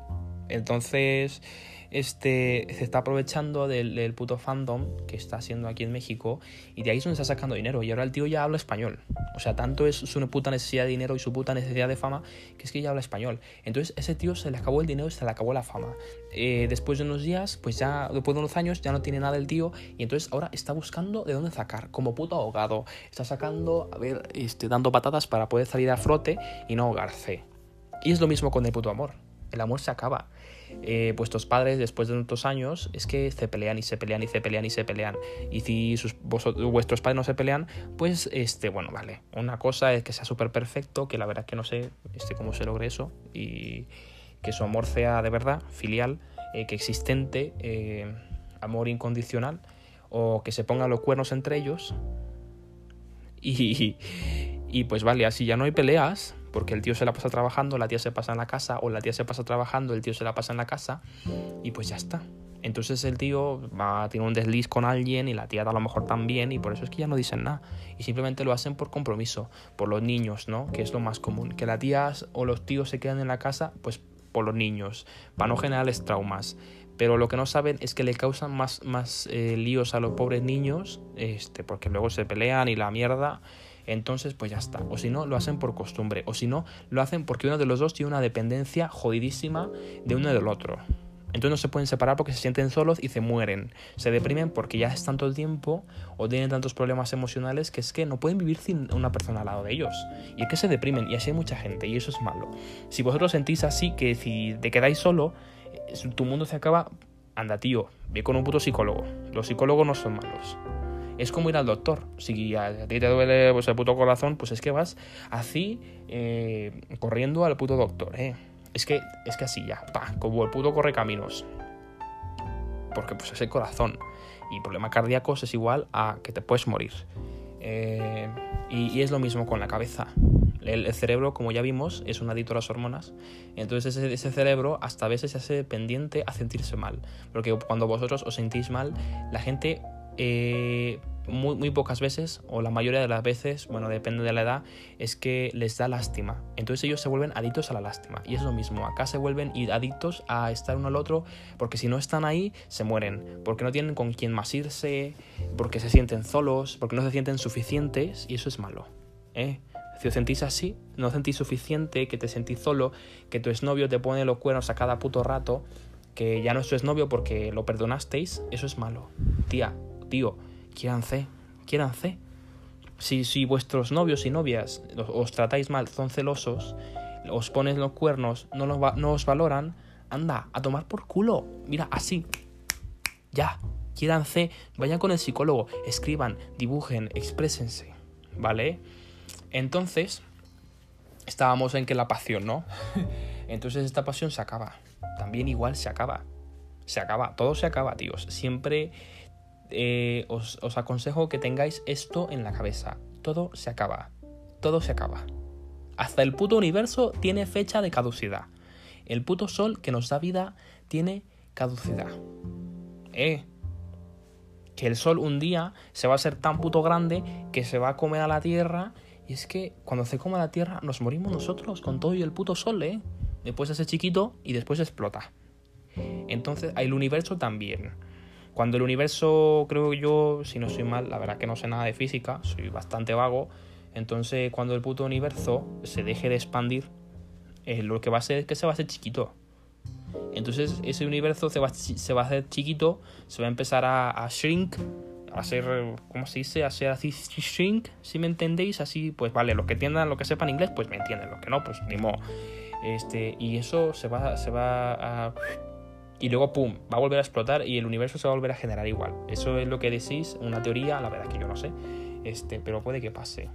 Entonces, este, se está aprovechando del, puto fandom que está haciendo aquí en México y de ahí es donde está sacando dinero. Y ahora el tío ya habla español. O sea, tanto es su puta necesidad de dinero y su puta necesidad de fama que es que ya habla español. Entonces, ese tío se le acabó el dinero y se le acabó la fama. Eh, después de unos días, pues ya, después de unos años, ya no tiene nada el tío y entonces ahora está buscando de dónde sacar, como puto ahogado. Está sacando, a ver, este, dando patadas para poder salir a flote y no ahogarse. Y es lo mismo con el puto amor. El amor se acaba eh, vuestros padres después de tantos años es que se pelean y se pelean y se pelean y se pelean. Y si sus, vuestros padres no se pelean, pues este, bueno, vale. Una cosa es que sea súper perfecto, que la verdad es que no sé este, cómo se logre eso, y que su amor sea de verdad, filial, eh, que existente, eh, amor incondicional, o que se pongan los cuernos entre ellos. <laughs> Y, y pues vale, así ya no hay peleas, porque el tío se la pasa trabajando, la tía se pasa en la casa, o la tía se pasa trabajando, el tío se la pasa en la casa, y pues ya está. Entonces el tío va, tiene un desliz con alguien y la tía a lo mejor también y por eso es que ya no dicen nada. Y simplemente lo hacen por compromiso, por los niños, ¿no? Que es lo más común. Que las tías o los tíos se quedan en la casa, pues por los niños, para no generarles traumas. Pero lo que no saben es que le causan más, más eh, líos a los pobres niños, este, porque luego se pelean y la mierda entonces pues ya está. O si no, lo hacen por costumbre. O si no, lo hacen porque uno de los dos tiene una dependencia jodidísima de uno del otro. Entonces no se pueden separar porque se sienten solos y se mueren. Se deprimen porque ya están todo el tiempo o tienen tantos problemas emocionales que es que no pueden vivir sin una persona al lado de ellos. Y es que se deprimen y así hay mucha gente y eso es malo. Si vosotros sentís así que si te quedáis solo, tu mundo se acaba, anda tío, ve con un puto psicólogo. Los psicólogos no son malos. Es como ir al doctor. Si a ti te duele pues, el puto corazón, pues es que vas así eh, corriendo al puto doctor. Eh. Es, que, es que así ya, como el puto corre caminos. Porque pues es el corazón. Y problemas cardíacos es igual a que te puedes morir. Eh, y, es lo mismo con la cabeza. El, cerebro, como ya vimos, es un adicto a las hormonas. Entonces ese, ese, cerebro hasta a veces se hace pendiente a sentirse mal. Porque cuando vosotros os sentís mal, la gente eh, muy, pocas veces, o la mayoría de las veces, bueno, depende de la edad, es que les da lástima. Entonces ellos se vuelven adictos a la lástima. Y es lo mismo, acá se vuelven adictos a estar uno al otro, porque si no están ahí, se mueren. Porque no tienen con quién más irse, porque se sienten solos, porque no se sienten suficientes, y eso es malo. ¿eh? Si os sentís así, no sentís suficiente, que te sentís solo, que tu exnovio te pone los cuernos a cada puto rato, que ya no es tu exnovio porque lo perdonasteis, eso es malo. Tía, tío, quiéranse, quiéranse. Si, si vuestros novios y novias os tratáis mal, son celosos, os ponen los cuernos, no, no os valoran, anda, a tomar por culo. Mira, así. Ya. Quiéranse, vayan con el psicólogo, escriban, dibujen, exprésense. ¿Vale? Entonces, estábamos en que la pasión, ¿no? <laughs> Entonces esta pasión se acaba. También igual se acaba. Se acaba. Todo se acaba, tíos. Siempre eh, os, os aconsejo que tengáis esto en la cabeza. Todo se acaba. Todo se acaba. Hasta el puto universo tiene fecha de caducidad. El puto sol que nos da vida tiene caducidad. Eh. Que el sol un día se va a ser tan puto grande que se va a comer a la tierra. Y es que cuando se come a la tierra nos morimos nosotros con todo y el puto sol, eh. Después hace chiquito y después explota. Entonces, el universo también. Cuando el universo, creo yo, si no soy mal, la verdad que no sé nada de física, soy bastante vago. Entonces, cuando el puto universo se deje de expandir, eh, lo que va a ser es que se va a hacer chiquito. Entonces, ese universo se va, a hacer chiquito, se va a empezar a, shrink, a ser, ¿cómo se dice? A ser así shrink, si me entendéis, así, pues vale, los que entiendan, lo que sepan inglés, pues me entienden, los que no, pues ni modo. Este, y eso se va, se va a y luego, ¡pum!, va a volver a explotar y el universo se va a volver a generar igual. Eso es lo que decís, una teoría, la verdad que yo no sé, este, pero puede que pase.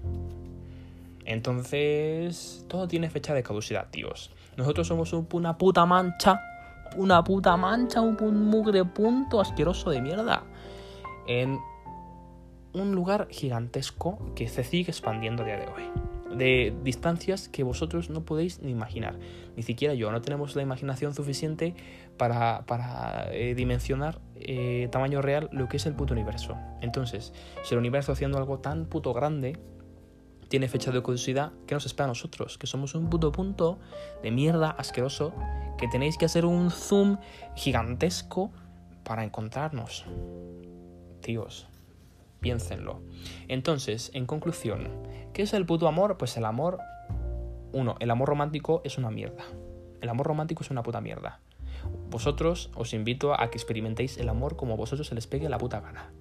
Entonces, todo tiene fecha de caducidad, tíos. Nosotros somos una puta mancha, una puta mancha, un mugre punto asqueroso de mierda. En un lugar gigantesco que se sigue expandiendo a día de hoy de distancias que vosotros no podéis ni imaginar. Ni siquiera yo, no tenemos la imaginación suficiente para, para eh, dimensionar eh, tamaño real lo que es el puto universo. Entonces, si el universo haciendo algo tan puto grande tiene fecha de curiosidad, ¿qué nos espera a nosotros? Que somos un puto punto de mierda asqueroso que tenéis que hacer un zoom gigantesco para encontrarnos. Tíos, piénsenlo. Entonces, en conclusión, ¿qué es el puto amor? Pues el amor, uno, el amor romántico es una mierda. El amor romántico es una puta mierda. Vosotros os invito a que experimentéis el amor como a vosotros se les pegue la puta gana.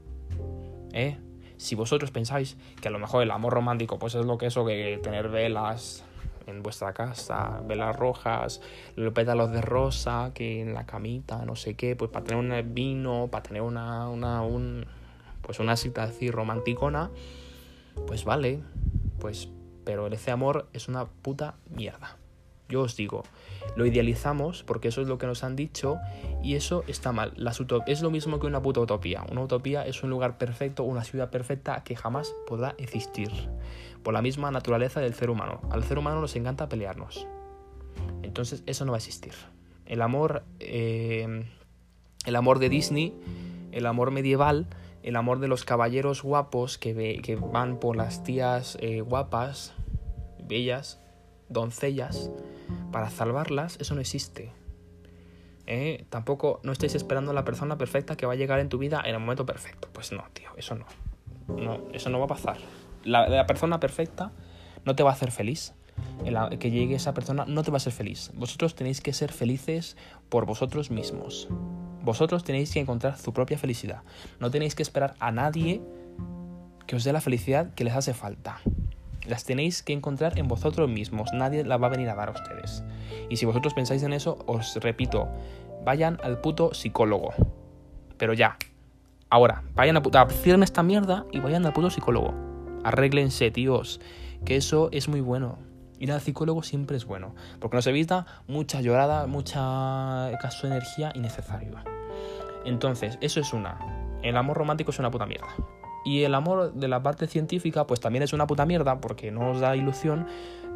¿Eh? Si vosotros pensáis que a lo mejor el amor romántico pues es lo que eso que tener velas en vuestra casa, velas rojas, los pétalos de rosa, que en la camita, no sé qué, pues para tener un vino, para tener una, una un, pues una cita así romanticona, pues vale, pues, pero ese amor es una puta mierda. Yo os digo, lo idealizamos porque eso es lo que nos han dicho y eso está mal. Es lo mismo que una puta utopía. Una utopía es un lugar perfecto, una ciudad perfecta que jamás podrá existir. Por la misma naturaleza del ser humano. Al ser humano nos encanta pelearnos. Entonces eso no va a existir. El amor, eh, el amor de Disney, el amor medieval, el amor de los caballeros guapos que, que van por las tías eh, guapas, bellas, doncellas, para salvarlas, eso no existe. ¿Eh? Tampoco no estáis esperando a la persona perfecta que va a llegar en tu vida en el momento perfecto. Pues no, tío, eso no. No, eso no va a pasar. La, persona perfecta no te va a hacer feliz. El, que llegue esa persona no te va a hacer feliz. Vosotros tenéis que ser felices por vosotros mismos. Vosotros tenéis que encontrar su propia felicidad. No tenéis que esperar a nadie que os dé la felicidad que les hace falta. Las tenéis que encontrar en vosotros mismos. Nadie la va a venir a dar a ustedes. Y si vosotros pensáis en eso, os repito, vayan al puto psicólogo. Pero ya. Ahora, vayan a puta, cierren esta mierda y vayan al puto psicólogo. Arréglense, tíos. Que eso es muy bueno. Ir al psicólogo siempre es bueno, porque nos evita mucha llorada, mucha gasto de energía innecesario. Entonces, eso es una. El amor romántico es una puta mierda. Y el amor de la parte científica, pues también es una puta mierda porque no os da ilusión.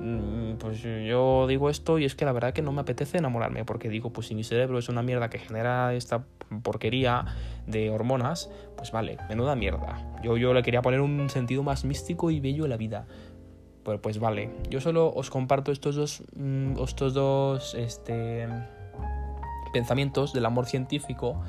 Mm, pues yo digo esto y es que la verdad que no me apetece enamorarme porque digo, pues si mi cerebro es una mierda que genera esta porquería de hormonas, pues vale, menuda mierda. Yo, yo le quería poner un sentido más místico y bello en la vida. Pues, pues vale, yo solo os comparto estos dos, mm, estos dos este, pensamientos del amor científico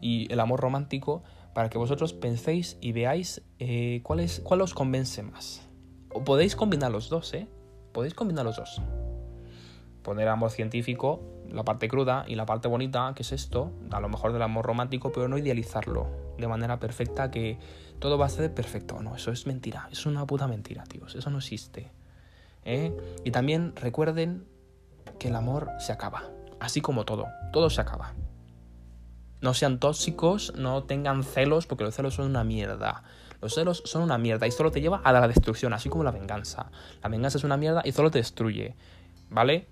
y el amor romántico para que vosotros penséis y veáis eh, cuál, es, cuál os convence más. O podéis combinar los dos, ¿eh? Podéis combinar los dos. Poner amor científico, la parte cruda y la parte bonita, que es esto, a lo mejor del amor romántico, pero no idealizarlo de manera perfecta que todo va a ser perfecto. No, eso es mentira. Es una puta mentira, tíos. Eso no existe. ¿eh? Y también recuerden que el amor se acaba. Así como todo, todo se acaba. No sean tóxicos, no tengan celos, porque los celos son una mierda. Los celos son una mierda y solo te lleva a la destrucción, así como la venganza. La venganza es una mierda y solo te destruye. ¿Vale?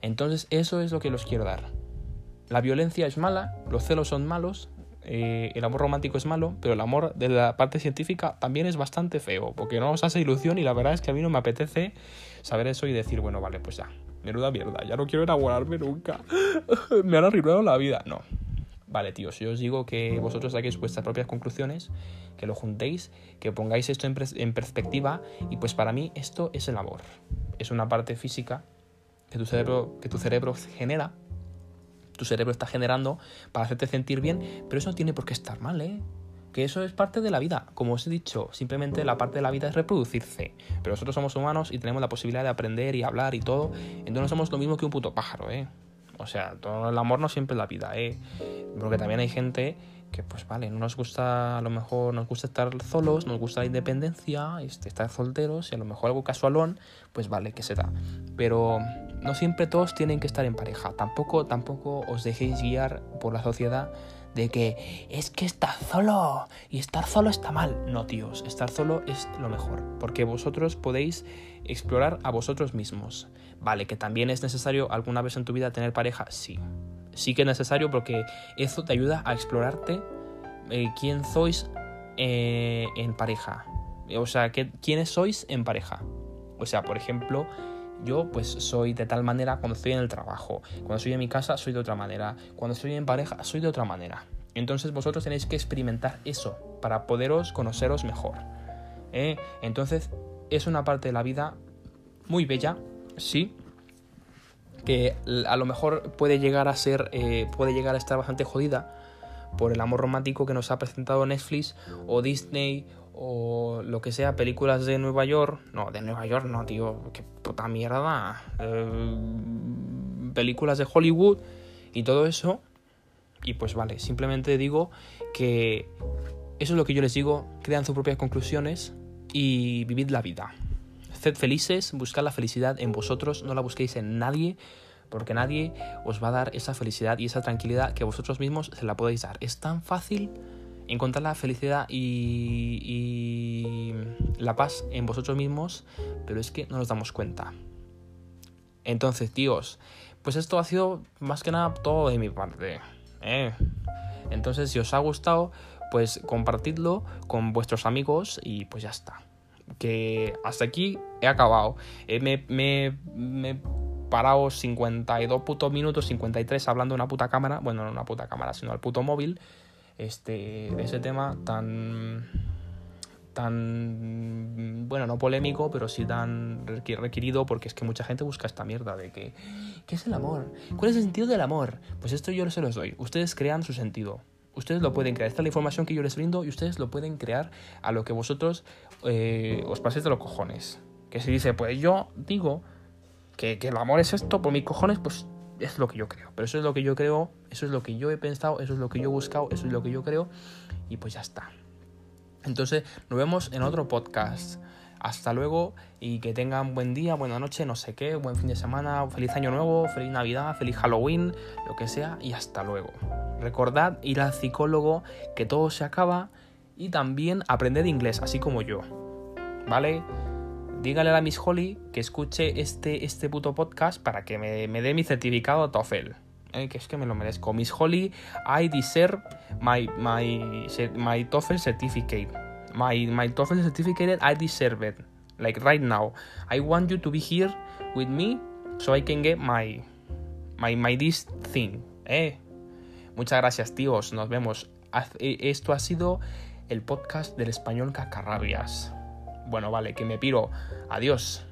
Entonces eso es lo que los quiero dar. La violencia es mala, los celos son malos, eh, el amor romántico es malo, pero el amor de la parte científica también es bastante feo, porque no nos hace ilusión y la verdad es que a mí no me apetece saber eso y decir, bueno, vale, pues ya, menuda mierda, ya no quiero enamorarme nunca, <laughs> me han arruinado la vida. No, Vale, tío, si os digo que vosotros saquéis vuestras propias conclusiones, que lo juntéis, que pongáis esto en, en, perspectiva, y pues para mí esto es el amor. Es una parte física que tu cerebro, que tu cerebro genera, tu cerebro está generando para hacerte sentir bien, pero eso no tiene por qué estar mal, ¿eh? Que eso es parte de la vida. Como os he dicho, simplemente la parte de la vida es reproducirse. Pero nosotros somos humanos y tenemos la posibilidad de aprender y hablar y todo. Entonces no somos lo mismo que un puto pájaro, ¿eh? O sea, todo el amor no siempre es la vida, ¿eh? Porque también hay gente que, pues vale, no nos gusta, a lo mejor nos gusta estar solos, nos gusta la independencia, este, estar solteros, y a lo mejor algo casualón, pues vale, que se da. Pero no siempre todos tienen que estar en pareja. Tampoco, tampoco os dejéis guiar por la sociedad de que es que estar solo y estar solo está mal. No, tíos, estar solo es lo mejor, porque vosotros podéis explorar a vosotros mismos. Vale, que también es necesario alguna vez en tu vida tener pareja, sí. Sí que es necesario porque eso te ayuda a explorarte eh, quién sois eh, en pareja. O sea, quiénes sois en pareja. O sea, por ejemplo, yo pues soy de tal manera cuando estoy en el trabajo, cuando estoy en mi casa soy de otra manera, cuando estoy en pareja soy de otra manera. Entonces vosotros tenéis que experimentar eso para poderos conoceros mejor. ¿eh? Entonces es una parte de la vida muy bella, sí, que a lo mejor puede llegar a ser, eh, puede llegar a estar bastante jodida por el amor romántico que nos ha presentado Netflix o Disney o lo que sea, películas de Nueva York. No, de Nueva York no, tío, qué puta mierda. Eh, películas de Hollywood y todo eso. Y pues vale, simplemente digo que eso es lo que yo les digo, crean sus propias conclusiones y vivid la vida. Sed felices, buscad la felicidad en vosotros, no la busquéis en nadie, porque nadie os va a dar esa felicidad y esa tranquilidad que vosotros mismos se la podéis dar. Es tan fácil encontrar la felicidad y, la paz en vosotros mismos, pero es que no nos damos cuenta. Entonces, tíos, pues esto ha sido más que nada todo de mi parte. ¿eh? Entonces, si os ha gustado, pues compartidlo con vuestros amigos y pues ya está que hasta aquí he acabado. Eh, me, me, me he parado 52 putos minutos, 53 hablando de una puta cámara, bueno, no una puta cámara, sino al puto móvil, este, ese tema tan tan, bueno, no polémico, pero sí tan requerido, porque es que mucha gente busca esta mierda de que, ¿qué es el amor? ¿Cuál es el sentido del amor? Pues esto yo se los doy, ustedes crean su sentido. Ustedes lo pueden crear. Esta es la información que yo les brindo y ustedes lo pueden crear a lo que vosotros eh, os paséis de los cojones. Que si dice, pues yo digo que, el amor es esto, por mis cojones, pues es lo que yo creo. Pero eso es lo que yo creo, eso es lo que yo he pensado, eso es lo que yo he buscado, eso es lo que yo creo y pues ya está. Entonces, nos vemos en otro podcast. Hasta luego y que tengan buen día, buena noche, no sé qué, buen fin de semana, feliz año nuevo, feliz Navidad, feliz Halloween, lo que sea y hasta luego. Recordad ir al psicólogo, que todo se acaba y también aprender inglés, así como yo. ¿Vale? Dígale a Miss Holly que escuche este, este puto podcast para que me, me dé mi certificado TOEFL. ¿eh? Que es que me lo merezco. Miss Holly, I deserve my, my, my TOEFL certificate. My, my TOEFL certificate, I deserve it. Like right now. I want you to be here with me so I can get my, my, my this thing. ¿eh? Muchas gracias, tíos. Nos vemos. E, esto ha sido el podcast del español Cacarrabias. Bueno, vale, que me piro. Adiós.